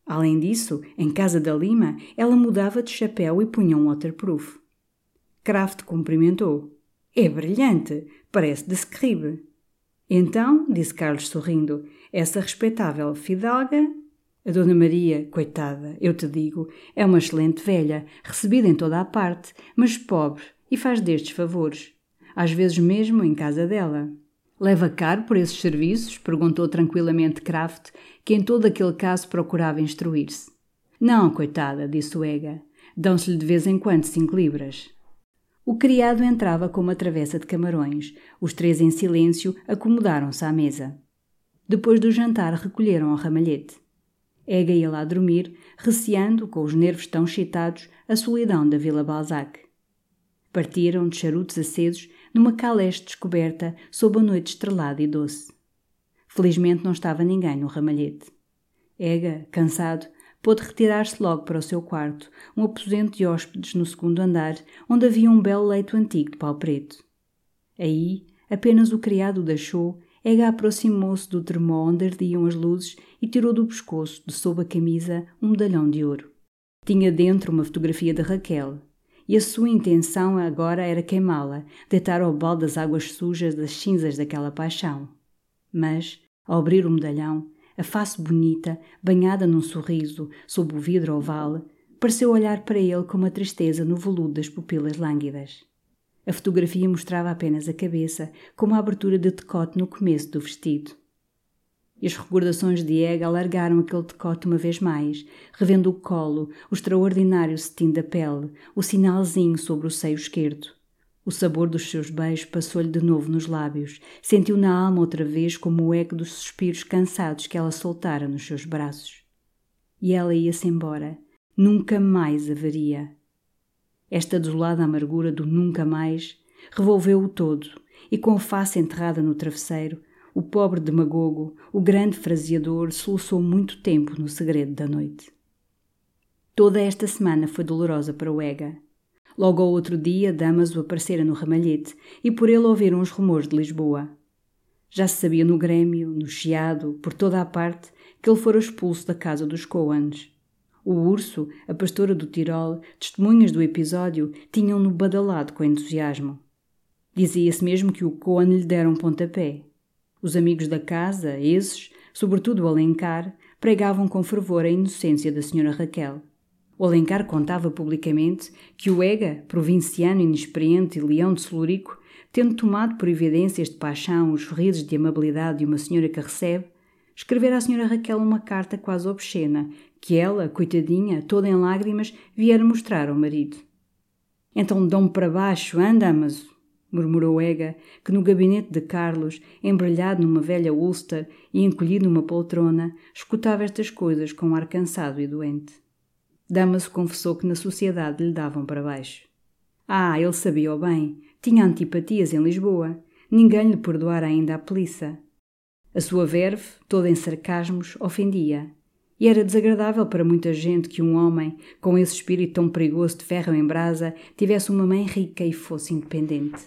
Além disso, em casa da Lima, ela mudava de chapéu e punha um waterproof. Kraft cumprimentou. É brilhante, parece de scribe. Então, disse Carlos sorrindo, essa respeitável fidalga a Dona Maria, coitada, eu te digo, é uma excelente velha, recebida em toda a parte, mas pobre e faz destes favores. Às vezes mesmo em casa dela. Leva caro por esses serviços? perguntou tranquilamente Kraft, que em todo aquele caso procurava instruir-se. Não, coitada, disse o Ega. Dão-se-lhe de vez em quando cinco libras. O criado entrava com uma travessa de camarões. Os três em silêncio acomodaram-se à mesa. Depois do jantar recolheram ao ramalhete. Ega ia lá dormir, receando, com os nervos tão excitados, a solidão da Vila Balzac. Partiram de charutos acesos numa caleste descoberta sob a noite estrelada e doce. Felizmente não estava ninguém no ramalhete. Ega, cansado, pôde retirar-se logo para o seu quarto, um aposento de hóspedes no segundo andar, onde havia um belo leito antigo de pau preto. Aí, apenas o criado deixou Ega aproximou-se do termó onde ardiam as luzes e tirou do pescoço, de sob a camisa, um medalhão de ouro. Tinha dentro uma fotografia de Raquel, e a sua intenção agora era queimá-la, deitar ao balde das águas sujas das cinzas daquela paixão. Mas, ao abrir o medalhão, a face bonita, banhada num sorriso, sob o vidro oval, pareceu olhar para ele com uma tristeza no veludo das pupilas lânguidas. A fotografia mostrava apenas a cabeça, com uma abertura de decote no começo do vestido. E as recordações de Ega alargaram aquele decote uma vez mais, revendo o colo, o extraordinário cetim da pele, o sinalzinho sobre o seio esquerdo. O sabor dos seus beijos passou-lhe de novo nos lábios. Sentiu na alma outra vez como o eco dos suspiros cansados que ela soltara nos seus braços. E ela ia-se embora. Nunca mais haveria. Esta desolada amargura do nunca mais revolveu-o todo, e com a face enterrada no travesseiro, o pobre demagogo, o grande fraseador, soluçou muito tempo no segredo da noite. Toda esta semana foi dolorosa para o Ega. Logo ao outro dia, Damaso aparecera no ramalhete e por ele ouviram os rumores de Lisboa. Já se sabia no Grêmio, no Chiado, por toda a parte, que ele fora expulso da casa dos Coans. O urso, a pastora do Tirol, testemunhas do episódio, tinham-no badalado com entusiasmo. Dizia-se mesmo que o Coan lhe dera um pontapé. Os amigos da casa, esses, sobretudo o Alencar, pregavam com fervor a inocência da senhora Raquel. O Alencar contava publicamente que o Ega, provinciano inexperiente e leão de Celurico, tendo tomado por evidências de paixão os sorrisos de amabilidade de uma senhora que recebe, escrevera à senhora Raquel uma carta quase obscena, que ela, coitadinha, toda em lágrimas, viera mostrar ao marido. Então dão-me para baixo, anda, Amazo, murmurou Ega, que no gabinete de Carlos, embrulhado numa velha Ulster e encolhido numa poltrona, escutava estas coisas com um ar cansado e doente. Damaso confessou que na sociedade lhe davam para baixo. Ah, ele sabia-o bem. Tinha antipatias em Lisboa. Ninguém lhe perdoara ainda a polícia. A sua verve, toda em sarcasmos, ofendia. E era desagradável para muita gente que um homem, com esse espírito tão perigoso de ferro em brasa, tivesse uma mãe rica e fosse independente.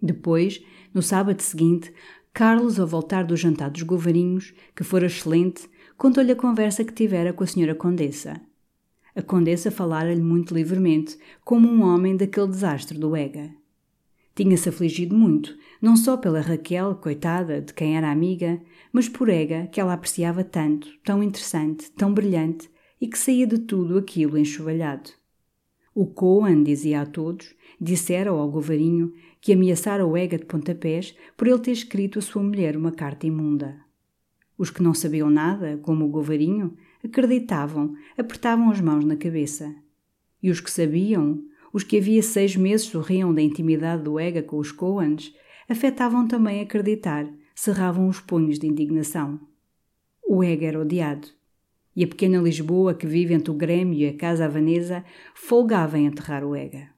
Depois, no sábado seguinte, Carlos, ao voltar do jantar dos Govarinhos, que fora excelente, contou-lhe a conversa que tivera com a senhora Condessa. A condessa falara-lhe muito livremente, como um homem daquele desastre do Ega. Tinha-se afligido muito, não só pela Raquel, coitada, de quem era amiga, mas por Ega, que ela apreciava tanto, tão interessante, tão brilhante, e que saía de tudo aquilo enxovalhado. O Coan dizia a todos, dissera ao Govarinho, que ameaçara o Ega de pontapés por ele ter escrito a sua mulher uma carta imunda. Os que não sabiam nada, como o Govarinho, acreditavam, apertavam as mãos na cabeça. E os que sabiam, os que havia seis meses sorriam da intimidade do Ega com os Coans, afetavam também acreditar, cerravam os punhos de indignação. O Ega era odiado. E a pequena Lisboa que vive entre o Grêmio e a Casa Havanesa folgava em enterrar o Ega.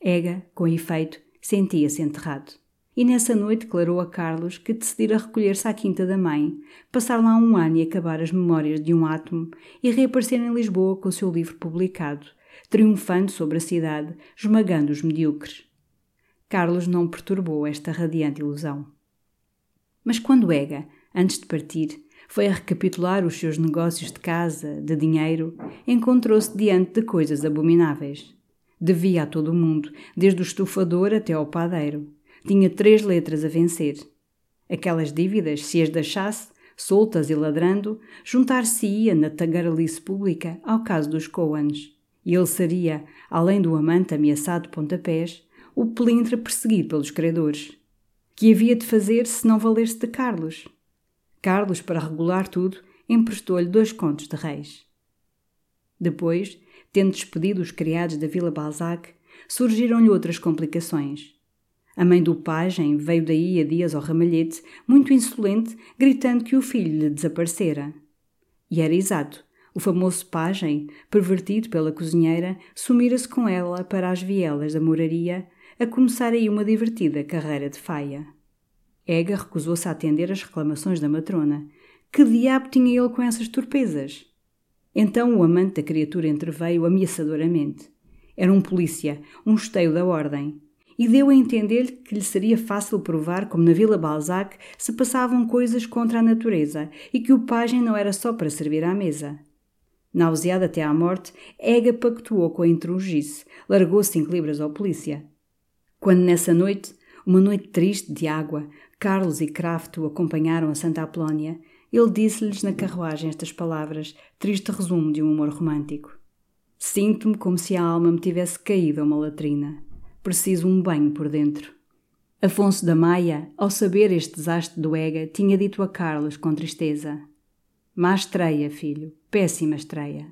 Ega, com efeito, sentia-se enterrado e nessa noite declarou a Carlos que decidira recolher-se à quinta da mãe, passar lá um ano e acabar as memórias de um átomo e reaparecer em Lisboa com o seu livro publicado, triunfando sobre a cidade, esmagando os medíocres. Carlos não perturbou esta radiante ilusão. Mas quando Ega, antes de partir, foi a recapitular os seus negócios de casa, de dinheiro, encontrou-se diante de coisas abomináveis. Devia a todo o mundo, desde o estufador até ao padeiro tinha três letras a vencer. Aquelas dívidas, se as deixasse, soltas e ladrando, juntar-se-ia na tagarelice pública ao caso dos Coans. E ele seria, além do amante ameaçado de pontapés, o pelintra perseguido pelos credores. Que havia de fazer se não valer-se de Carlos? Carlos, para regular tudo, emprestou-lhe dois contos de reis. Depois, tendo despedido os criados da Vila Balzac, surgiram-lhe outras complicações. A mãe do pajem veio daí a dias ao ramalhete, muito insolente, gritando que o filho lhe desaparecera. E era exato. O famoso pajem, pervertido pela cozinheira, sumira-se com ela para as vielas da moraria, a começar aí uma divertida carreira de faia. Ega recusou-se a atender às reclamações da matrona. Que diabo tinha ele com essas torpezas? Então o amante da criatura entreveio ameaçadoramente. Era um polícia, um esteio da ordem e deu a entender que lhe seria fácil provar como na Vila Balzac se passavam coisas contra a natureza e que o pajem não era só para servir à mesa. Nauseada até à morte, Ega pactuou com a intrugice, largou cinco libras ao polícia. Quando nessa noite, uma noite triste de água, Carlos e Kraft o acompanharam a Santa Apolónia, ele disse-lhes na carruagem estas palavras, triste resumo de um amor romântico. Sinto-me como se a alma me tivesse caído a uma latrina. Preciso um banho por dentro. Afonso da Maia, ao saber este desastre do Ega, tinha dito a Carlos com tristeza: Má estreia, filho, péssima estreia.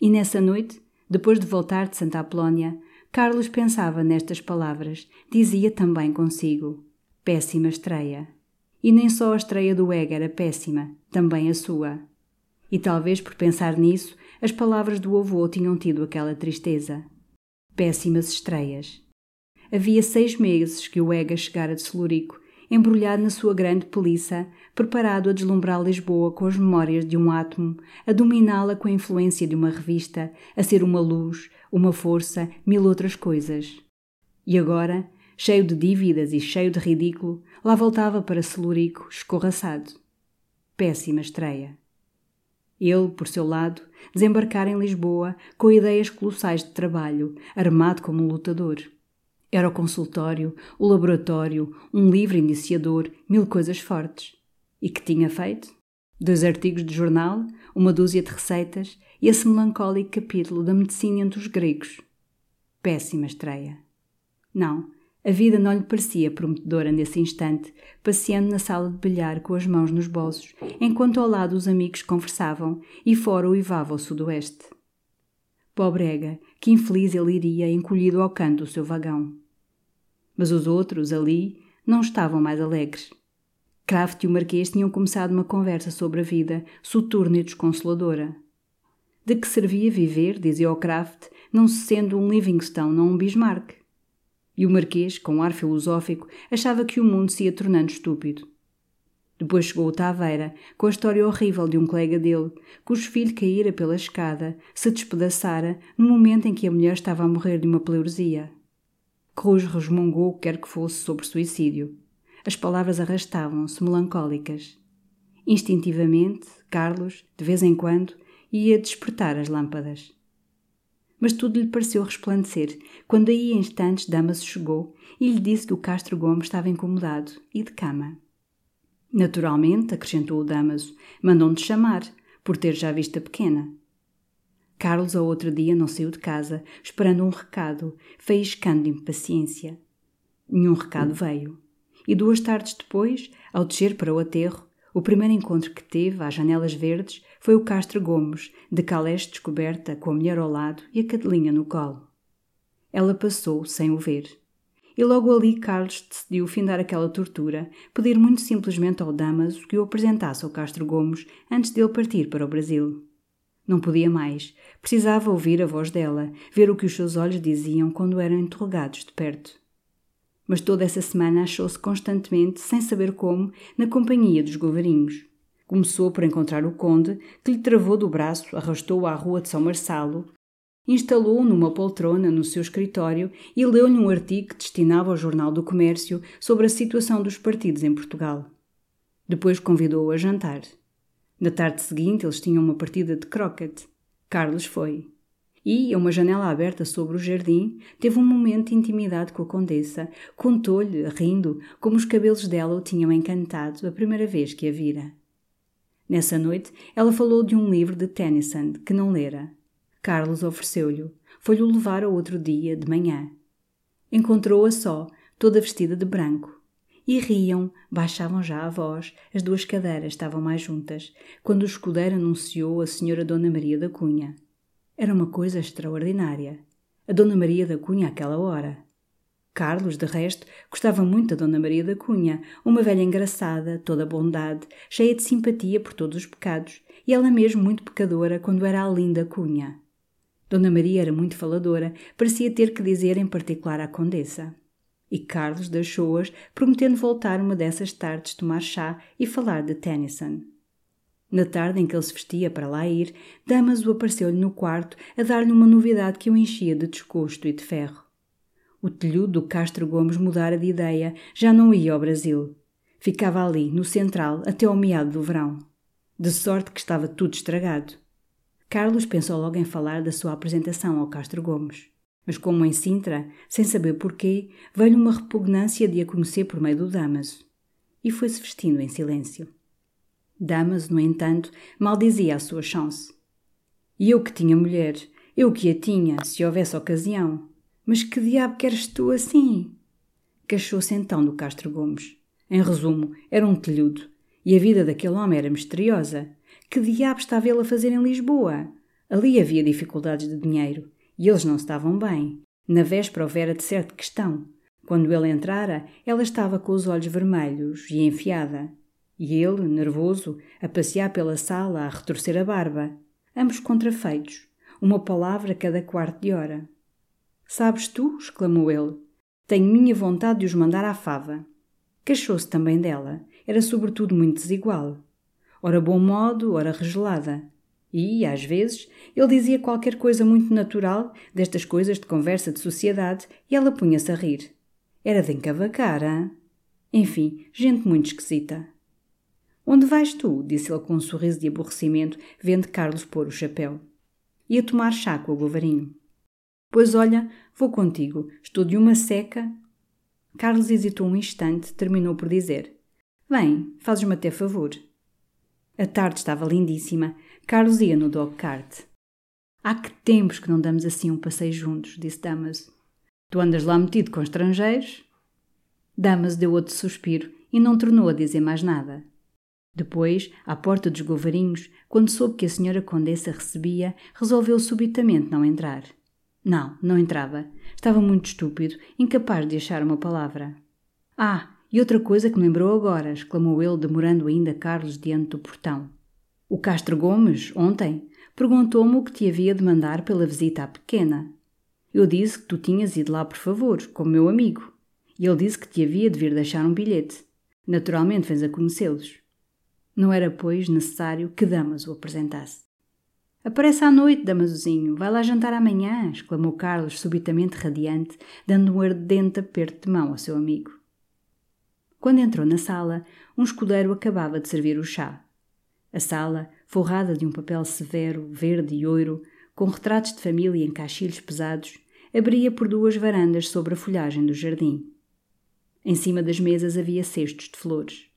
E nessa noite, depois de voltar de Santa Apolónia, Carlos pensava nestas palavras, dizia também consigo: Péssima estreia. E nem só a estreia do Ega era péssima, também a sua. E talvez por pensar nisso, as palavras do avô tinham tido aquela tristeza. Péssimas estreias. Havia seis meses que o Ega chegara de Celurico embrulhado na sua grande peliça, preparado a deslumbrar Lisboa com as memórias de um átomo, a dominá-la com a influência de uma revista, a ser uma luz, uma força, mil outras coisas. E agora, cheio de dívidas e cheio de ridículo, lá voltava para Celurico, escorraçado. Péssima estreia. Ele, por seu lado, desembarcar em Lisboa com ideias colossais de trabalho, armado como um lutador. Era o consultório, o laboratório, um livro iniciador, mil coisas fortes. E que tinha feito? Dois artigos de jornal, uma dúzia de receitas e esse melancólico capítulo da medicina entre os gregos. Péssima estreia. Não, a vida não lhe parecia prometedora nesse instante, passeando na sala de bilhar com as mãos nos bolsos, enquanto ao lado os amigos conversavam e fora uivava o sudoeste. Pobrega, que infeliz ele iria encolhido ao canto do seu vagão. Mas os outros, ali, não estavam mais alegres. Kraft e o Marquês tinham começado uma conversa sobre a vida, soturna e desconsoladora. De que servia viver, dizia o Kraft, não se sendo um Livingstone não um Bismarck? E o Marquês, com um ar filosófico, achava que o mundo se ia tornando estúpido. Depois chegou o Taveira, com a história horrível de um colega dele, cujo filho caíra pela escada, se despedaçara, no momento em que a mulher estava a morrer de uma pleuresia. Cruz resmungou o que quer que fosse sobre suicídio. As palavras arrastavam-se, melancólicas. Instintivamente, Carlos, de vez em quando, ia despertar as lâmpadas mas tudo lhe pareceu resplandecer quando aí instantes Damaso chegou e lhe disse que o Castro Gomes estava incomodado e de cama. Naturalmente, acrescentou o Damaso, mandam-te chamar, por ter já vista pequena. Carlos, ao outro dia, não saiu de casa, esperando um recado, faiscando de impaciência. Nenhum recado veio. E duas tardes depois, ao descer para o aterro, o primeiro encontro que teve, às janelas verdes, foi o Castro Gomes, de caleste descoberta, com a mulher ao lado e a cadelinha no colo. Ela passou sem o ver. E logo ali Carlos decidiu findar aquela tortura, pedir muito simplesmente ao Damaso que o apresentasse ao Castro Gomes antes dele partir para o Brasil. Não podia mais. Precisava ouvir a voz dela, ver o que os seus olhos diziam quando eram interrogados de perto mas toda essa semana achou-se constantemente, sem saber como, na companhia dos govarinhos. Começou por encontrar o conde, que lhe travou do braço, arrastou-o à rua de São Marçalo, instalou-o numa poltrona no seu escritório e leu-lhe um artigo que destinava ao Jornal do Comércio sobre a situação dos partidos em Portugal. Depois convidou-o a jantar. Na tarde seguinte eles tinham uma partida de croquet. Carlos foi e, a uma janela aberta sobre o jardim, teve um momento de intimidade com a condessa. Contou-lhe, rindo, como os cabelos dela o tinham encantado a primeira vez que a vira. Nessa noite, ela falou de um livro de Tennyson que não lera. Carlos ofereceu-lhe. Foi-lhe levar ao outro dia, de manhã. Encontrou-a só, toda vestida de branco. E riam, baixavam já a voz, as duas cadeiras estavam mais juntas, quando o escudeiro anunciou a senhora Dona Maria da Cunha. Era uma coisa extraordinária. A Dona Maria da Cunha àquela hora. Carlos, de resto, gostava muito da Dona Maria da Cunha, uma velha engraçada, toda bondade, cheia de simpatia por todos os pecados, e ela mesmo muito pecadora quando era a linda Cunha. Dona Maria era muito faladora, parecia ter que dizer em particular à condessa. E Carlos deixou-as, prometendo voltar uma dessas tardes tomar chá e falar de Tennyson. Na tarde em que ele se vestia para lá ir, Damaso apareceu-lhe no quarto a dar-lhe uma novidade que o enchia de desgosto e de ferro. O telhudo do Castro Gomes mudara de ideia, já não ia ao Brasil. Ficava ali, no central, até ao meado do verão. De sorte que estava tudo estragado. Carlos pensou logo em falar da sua apresentação ao Castro Gomes. Mas como em Sintra, sem saber porquê, veio-lhe uma repugnância de a conhecer por meio do Damaso. E foi-se vestindo em silêncio. Damas, no entanto, maldizia a sua chance. E eu que tinha mulher, eu que a tinha, se houvesse ocasião. Mas que diabo queres tu assim? Queixou-se então do Castro Gomes. Em resumo, era um telhudo. E a vida daquele homem era misteriosa. Que diabo estava ele a fazer em Lisboa? Ali havia dificuldades de dinheiro. E eles não estavam bem. Na véspera houvera de certa questão. Quando ele entrara, ela estava com os olhos vermelhos e enfiada. E ele, nervoso, a passear pela sala, a retorcer a barba. Ambos contrafeitos, uma palavra cada quarto de hora. Sabes tu, exclamou ele, tenho minha vontade de os mandar à fava. Queixou-se também dela. Era sobretudo muito desigual. Ora bom modo, ora regelada. E, às vezes, ele dizia qualquer coisa muito natural, destas coisas de conversa de sociedade, e ela punha-se a rir. Era de encavacar, hein? Enfim, gente muito esquisita. Onde vais tu? disse ele com um sorriso de aborrecimento, vendo Carlos pôr o chapéu. Ia tomar chá com o Govarinho. Pois olha, vou contigo. Estou de uma seca. Carlos hesitou um instante, terminou por dizer: Vem, fazes-me até favor. A tarde estava lindíssima. Carlos ia no dog cart. Há que tempos que não damos assim um passeio juntos, disse Damaso. Tu andas lá metido com estrangeiros? Damaso deu outro suspiro e não tornou a dizer mais nada. Depois, à porta dos Govarinhos, quando soube que a senhora Condessa recebia, resolveu subitamente não entrar. Não, não entrava. Estava muito estúpido, incapaz de achar uma palavra. Ah, e outra coisa que me lembrou agora, exclamou ele, demorando ainda Carlos diante do portão. O Castro Gomes, ontem, perguntou-me o que te havia de mandar pela visita à pequena. Eu disse que tu tinhas ido lá por favor, como meu amigo. E ele disse que te havia de vir deixar um bilhete. Naturalmente vens a conhecê-los. Não era, pois, necessário que Damas o apresentasse. Aparece à noite, Damasozinho. Vai lá jantar amanhã, exclamou Carlos, subitamente radiante, dando um ardente aperto de mão ao seu amigo. Quando entrou na sala, um escudeiro acabava de servir o chá. A sala, forrada de um papel severo, verde e ouro, com retratos de família em caixilhos pesados, abria por duas varandas sobre a folhagem do jardim. Em cima das mesas havia cestos de flores.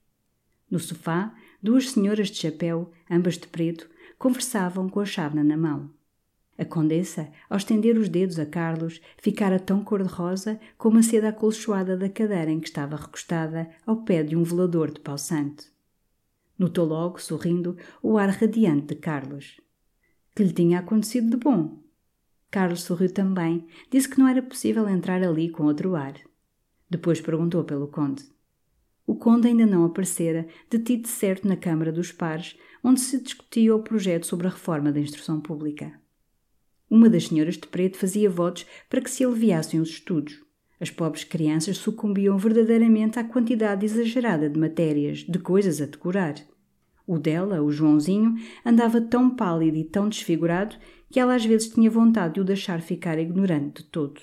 No sofá, duas senhoras de chapéu, ambas de preto, conversavam com a chávena na mão. A condessa, ao estender os dedos a Carlos, ficara tão cor-de-rosa como a seda acolchoada da cadeira em que estava recostada ao pé de um velador de pau santo. Notou logo, sorrindo, o ar radiante de Carlos. Que lhe tinha acontecido de bom? Carlos sorriu também, disse que não era possível entrar ali com outro ar. Depois perguntou pelo conde. O conde ainda não aparecera, detido certo na Câmara dos Pares, onde se discutia o projeto sobre a reforma da instrução pública. Uma das senhoras de preto fazia votos para que se aliviassem os estudos. As pobres crianças sucumbiam verdadeiramente à quantidade exagerada de matérias, de coisas a decorar. O dela, o Joãozinho, andava tão pálido e tão desfigurado que ela às vezes tinha vontade de o deixar ficar ignorante de todo.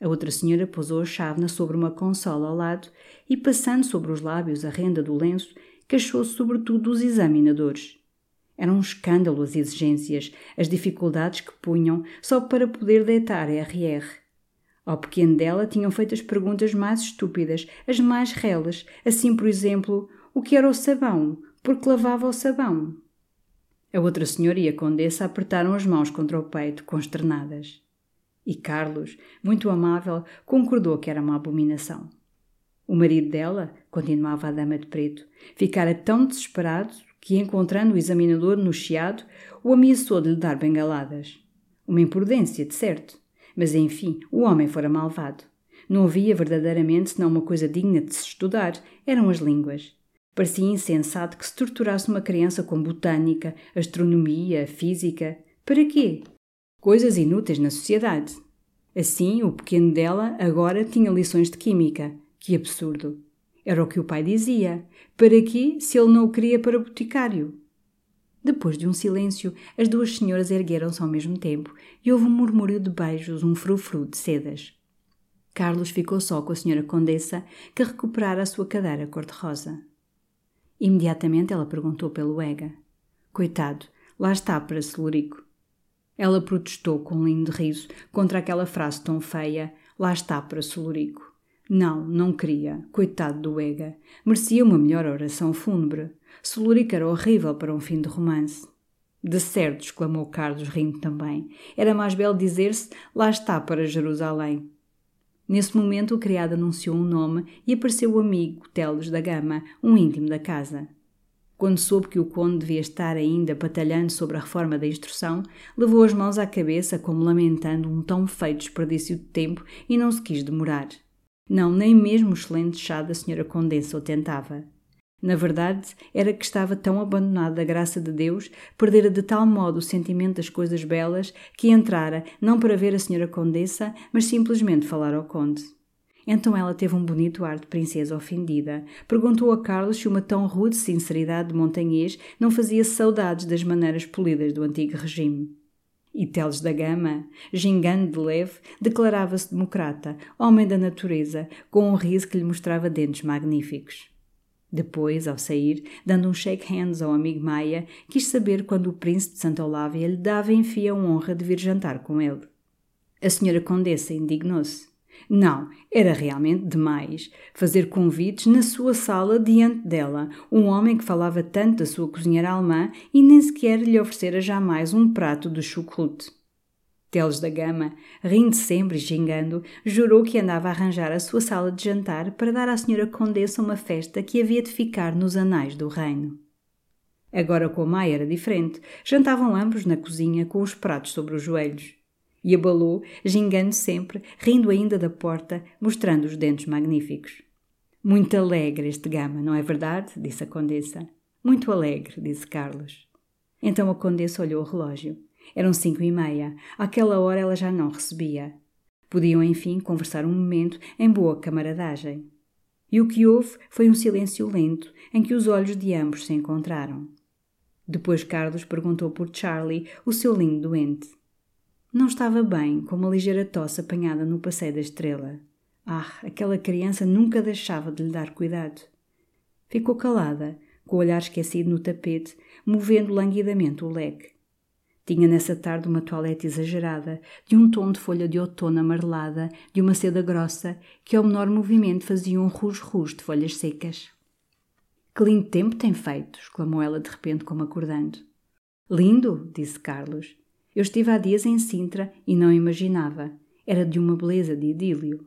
A outra senhora pousou a chávena sobre uma consola ao lado e, passando sobre os lábios a renda do lenço, queixou-se sobretudo dos examinadores. Era um escândalo as exigências, as dificuldades que punham só para poder deitar RR. Ao pequeno dela tinham feito as perguntas mais estúpidas, as mais relas, assim, por exemplo, o que era o sabão, porque lavava o sabão. A outra senhora e a condessa apertaram as mãos contra o peito, consternadas. E Carlos, muito amável, concordou que era uma abominação. O marido dela, continuava a dama de preto, ficara tão desesperado que, encontrando o examinador no chiado, o ameaçou de lhe dar bengaladas. Uma imprudência, de certo. Mas, enfim, o homem fora malvado. Não havia verdadeiramente senão uma coisa digna de se estudar, eram as línguas. Parecia insensato que se torturasse uma criança com botânica, astronomia, física. Para quê? coisas inúteis na sociedade. Assim, o pequeno dela agora tinha lições de química. Que absurdo! Era o que o pai dizia. Para quê, se ele não o queria para boticário? Depois de um silêncio, as duas senhoras ergueram-se ao mesmo tempo e houve um murmúrio de beijos, um frufru de sedas. Carlos ficou só com a senhora condessa, que recuperara a sua cadeira cor-de-rosa. Imediatamente ela perguntou pelo Ega. Coitado, lá está para Celurico. Ela protestou com um lindo riso contra aquela frase tão feia: lá está para Solurico. Não, não queria. Coitado do Ega. Merecia uma melhor oração fúnebre. Solurico era horrível para um fim de romance. De certo, exclamou Carlos, rindo também. Era mais belo dizer-se: lá está para Jerusalém. Nesse momento, o criado anunciou um nome e apareceu o amigo Teles da Gama, um íntimo da casa. Quando soube que o conde devia estar ainda batalhando sobre a reforma da instrução, levou as mãos à cabeça como lamentando um tão feito desperdício de tempo e não se quis demorar. Não, nem mesmo o excelente chá da senhora condessa o tentava. Na verdade, era que estava tão abandonado da graça de Deus, perdera de tal modo o sentimento das coisas belas, que entrara não para ver a senhora condessa, mas simplesmente falar ao conde. Então ela teve um bonito ar de princesa ofendida. Perguntou a Carlos se uma tão rude sinceridade de montanhês não fazia saudades das maneiras polidas do antigo regime. E Teles da Gama, gingando de leve, declarava-se democrata, homem da natureza, com um riso que lhe mostrava dentes magníficos. Depois, ao sair, dando um shake hands ao amigo Maia, quis saber quando o príncipe de Santa Olávia lhe dava em fia a honra de vir jantar com ele. A senhora Condessa indignou-se. Não, era realmente demais. Fazer convites na sua sala diante dela, um homem que falava tanto da sua cozinheira alemã e nem sequer lhe oferecera jamais um prato de chucrute. Teles da Gama, rindo sempre e xingando, jurou que andava a arranjar a sua sala de jantar para dar à senhora Condessa uma festa que havia de ficar nos anais do reino. Agora com a Maia era diferente. Jantavam ambos na cozinha com os pratos sobre os joelhos e abalou, gingando sempre, rindo ainda da porta, mostrando os dentes magníficos. Muito alegre este Gama, não é verdade? disse a Condessa. Muito alegre, disse Carlos. Então a Condessa olhou o relógio. Eram cinco e meia. Àquela hora ela já não recebia. Podiam, enfim, conversar um momento em boa camaradagem. E o que houve foi um silêncio lento em que os olhos de ambos se encontraram. Depois Carlos perguntou por Charlie, o seu lindo doente. Não estava bem, com uma ligeira tosse apanhada no passeio da estrela. Ah, aquela criança nunca deixava de lhe dar cuidado. Ficou calada, com o olhar esquecido no tapete, movendo languidamente o leque. Tinha nessa tarde uma toilette exagerada, de um tom de folha de outono amarelada, de uma seda grossa, que ao menor movimento fazia um rujo-rujo de folhas secas. Que lindo tempo tem feito! exclamou ela de repente, como acordando. Lindo! disse Carlos. Eu estive há dias em Sintra e não imaginava. Era de uma beleza de idílio.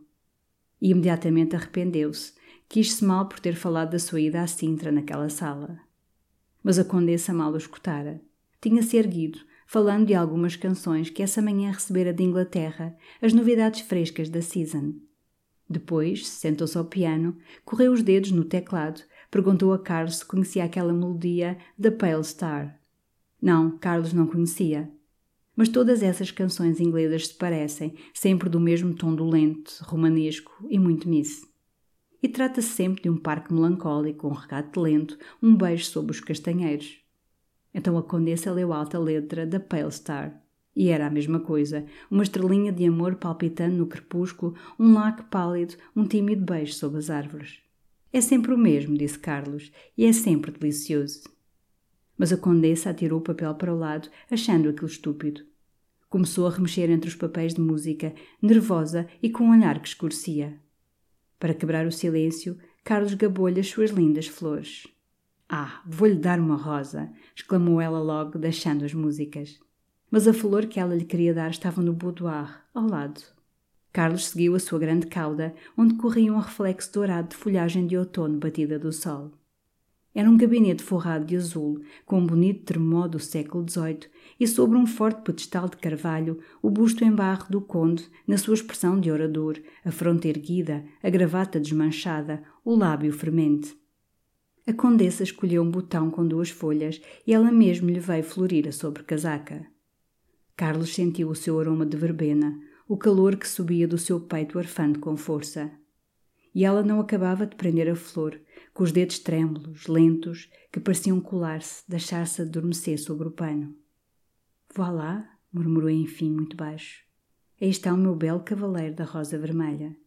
E imediatamente arrependeu-se. Quis-se mal por ter falado da sua ida a Sintra naquela sala. Mas a condessa mal o escutara. Tinha-se erguido, falando de algumas canções que essa manhã recebera de Inglaterra, as novidades frescas da season. Depois sentou-se ao piano, correu os dedos no teclado, perguntou a Carlos se conhecia aquela melodia da Pale Star. Não, Carlos não conhecia. Mas todas essas canções inglesas se parecem, sempre do mesmo tom dolente, romanesco e muito miss. E trata-se sempre de um parque melancólico, um regate lento, um beijo sob os castanheiros. Então a condessa leu alta letra da Pale Star. E era a mesma coisa, uma estrelinha de amor palpitando no crepúsculo, um lac pálido, um tímido beijo sob as árvores. É sempre o mesmo, disse Carlos, e é sempre delicioso. Mas a condessa atirou o papel para o lado, achando aquilo estúpido. Começou a remexer entre os papéis de música, nervosa e com um olhar que escurecia. Para quebrar o silêncio, Carlos gabou-lhe as suas lindas flores. Ah, vou-lhe dar uma rosa! exclamou ela logo, deixando as músicas. Mas a flor que ela lhe queria dar estava no boudoir, ao lado. Carlos seguiu a sua grande cauda, onde corria um reflexo dourado de folhagem de outono batida do sol. Era um gabinete forrado de azul, com um bonito tremó do século XVIII e sobre um forte pedestal de carvalho o busto em barro do conde, na sua expressão de orador, a fronte erguida, a gravata desmanchada, o lábio fremente. A condessa escolheu um botão com duas folhas e ela mesmo lhe veio florir a sobrecasaca. Carlos sentiu o seu aroma de verbena, o calor que subia do seu peito arfando com força. E ela não acabava de prender a flor, com os dedos trêmulos, lentos, que pareciam colar-se, deixar-se adormecer sobre o pano. Voilá, murmurou enfim muito baixo. Aí está o meu belo cavaleiro da rosa vermelha.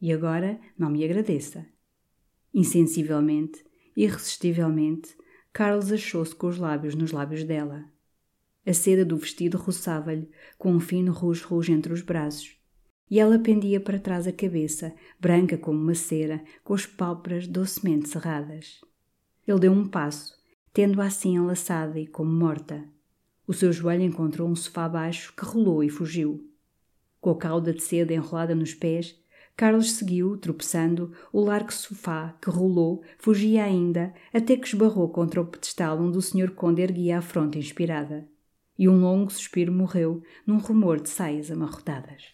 E agora não me agradeça. Insensivelmente, irresistivelmente, Carlos achou-se com os lábios nos lábios dela. A seda do vestido roçava-lhe, com um fino rujo-rujo entre os braços, e ela pendia para trás a cabeça, branca como uma cera, com as pálpebras docemente cerradas. Ele deu um passo, tendo-a assim enlaçada e como morta. O seu joelho encontrou um sofá baixo que rolou e fugiu. Com a cauda de seda enrolada nos pés, Carlos seguiu, tropeçando, o largo sofá que rolou, fugia ainda, até que esbarrou contra o pedestal onde o Sr. Conde erguia a fronte inspirada. E um longo suspiro morreu num rumor de saias amarrotadas.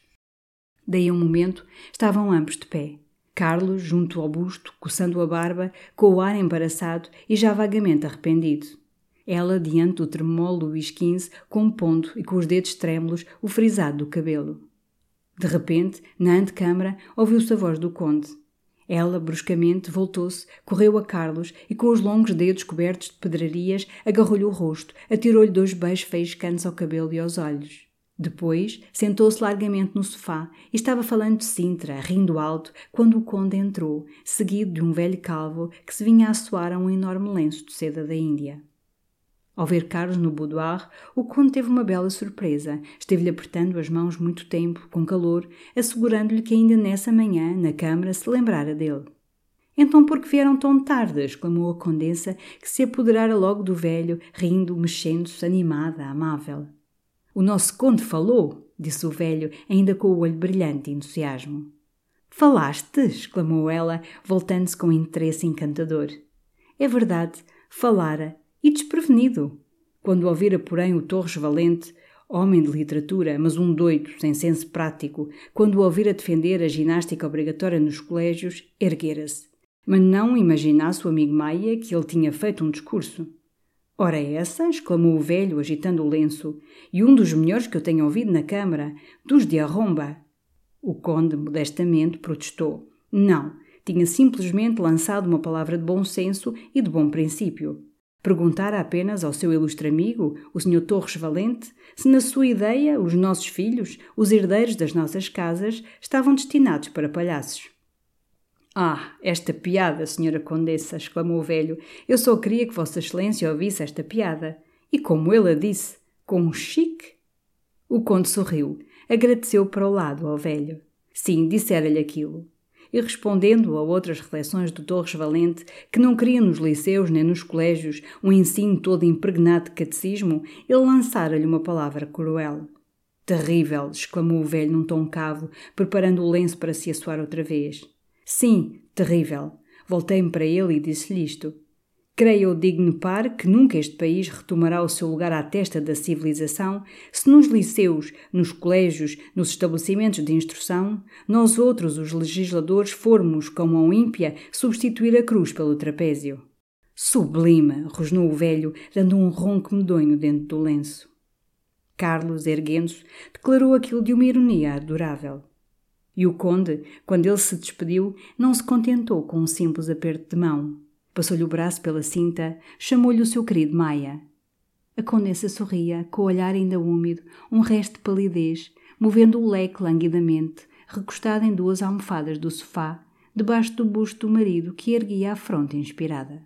Daí a um momento estavam ambos de pé. Carlos, junto ao busto, coçando a barba, com o ar embaraçado e já vagamente arrependido. Ela diante do tremolo Luís XV, compondo e com os dedos trêmulos o frisado do cabelo. De repente, na antecâmara, ouviu-se a voz do conde. Ela, bruscamente, voltou-se, correu a Carlos e, com os longos dedos cobertos de pedrarias, agarrou-lhe o rosto, atirou-lhe dois beijos faiscantes ao cabelo e aos olhos. Depois, sentou-se largamente no sofá e estava falando de Sintra, rindo alto, quando o conde entrou, seguido de um velho calvo que se vinha a assoar a um enorme lenço de seda da Índia. Ao ver Carlos no boudoir, o conde teve uma bela surpresa. Esteve-lhe apertando as mãos muito tempo, com calor, assegurando-lhe que ainda nessa manhã, na câmara, se lembrara dele. Então por que vieram tão tarde? exclamou a condessa, que se apoderara logo do velho, rindo, mexendo-se, animada, amável. O nosso conde falou, disse o velho, ainda com o olho brilhante de entusiasmo. Falaste? exclamou ela, voltando-se com interesse encantador. É verdade, falara, e desprevenido. Quando ouvira, porém, o Torres Valente, homem de literatura, mas um doido, sem senso prático, quando ouvira defender a ginástica obrigatória nos colégios, erguera-se. Mas não imaginasse o amigo Maia que ele tinha feito um discurso. Ora essa, exclamou o velho, agitando o lenço, e um dos melhores que eu tenho ouvido na Câmara, dos de Arromba. O conde, modestamente, protestou. Não, tinha simplesmente lançado uma palavra de bom senso e de bom princípio. Perguntara apenas ao seu ilustre amigo, o Sr. Torres Valente, se na sua ideia os nossos filhos, os herdeiros das nossas casas, estavam destinados para palhaços. Ah, esta piada, senhora Condessa, exclamou o velho. Eu só queria que Vossa Excelência ouvisse esta piada. E como ele a disse, com um chique. O conde sorriu, agradeceu para o lado ao velho. Sim, dissera-lhe aquilo e respondendo a outras reflexões do Torres Valente, que não queria nos liceus nem nos colégios um ensino todo impregnado de catecismo, ele lançara-lhe uma palavra cruel. Terrível! exclamou o velho num tom cavo, preparando o lenço para se assoar outra vez. Sim, terrível! Voltei-me para ele e disse-lhe isto. Creio digno par que nunca este país retomará o seu lugar à testa da civilização se nos liceus, nos colégios, nos estabelecimentos de instrução, nós outros, os legisladores, formos, como a ímpia, substituir a cruz pelo trapézio. Sublime! rosnou o velho, dando um ronco medonho dentro do lenço. Carlos, erguendo-se, declarou aquilo de uma ironia adorável. E o conde, quando ele se despediu, não se contentou com um simples aperto de mão Passou-lhe o braço pela cinta, chamou-lhe o seu querido Maia. A condessa sorria, com o olhar ainda úmido, um resto de palidez, movendo o leque languidamente, recostada em duas almofadas do sofá, debaixo do busto do marido que erguia a fronte inspirada.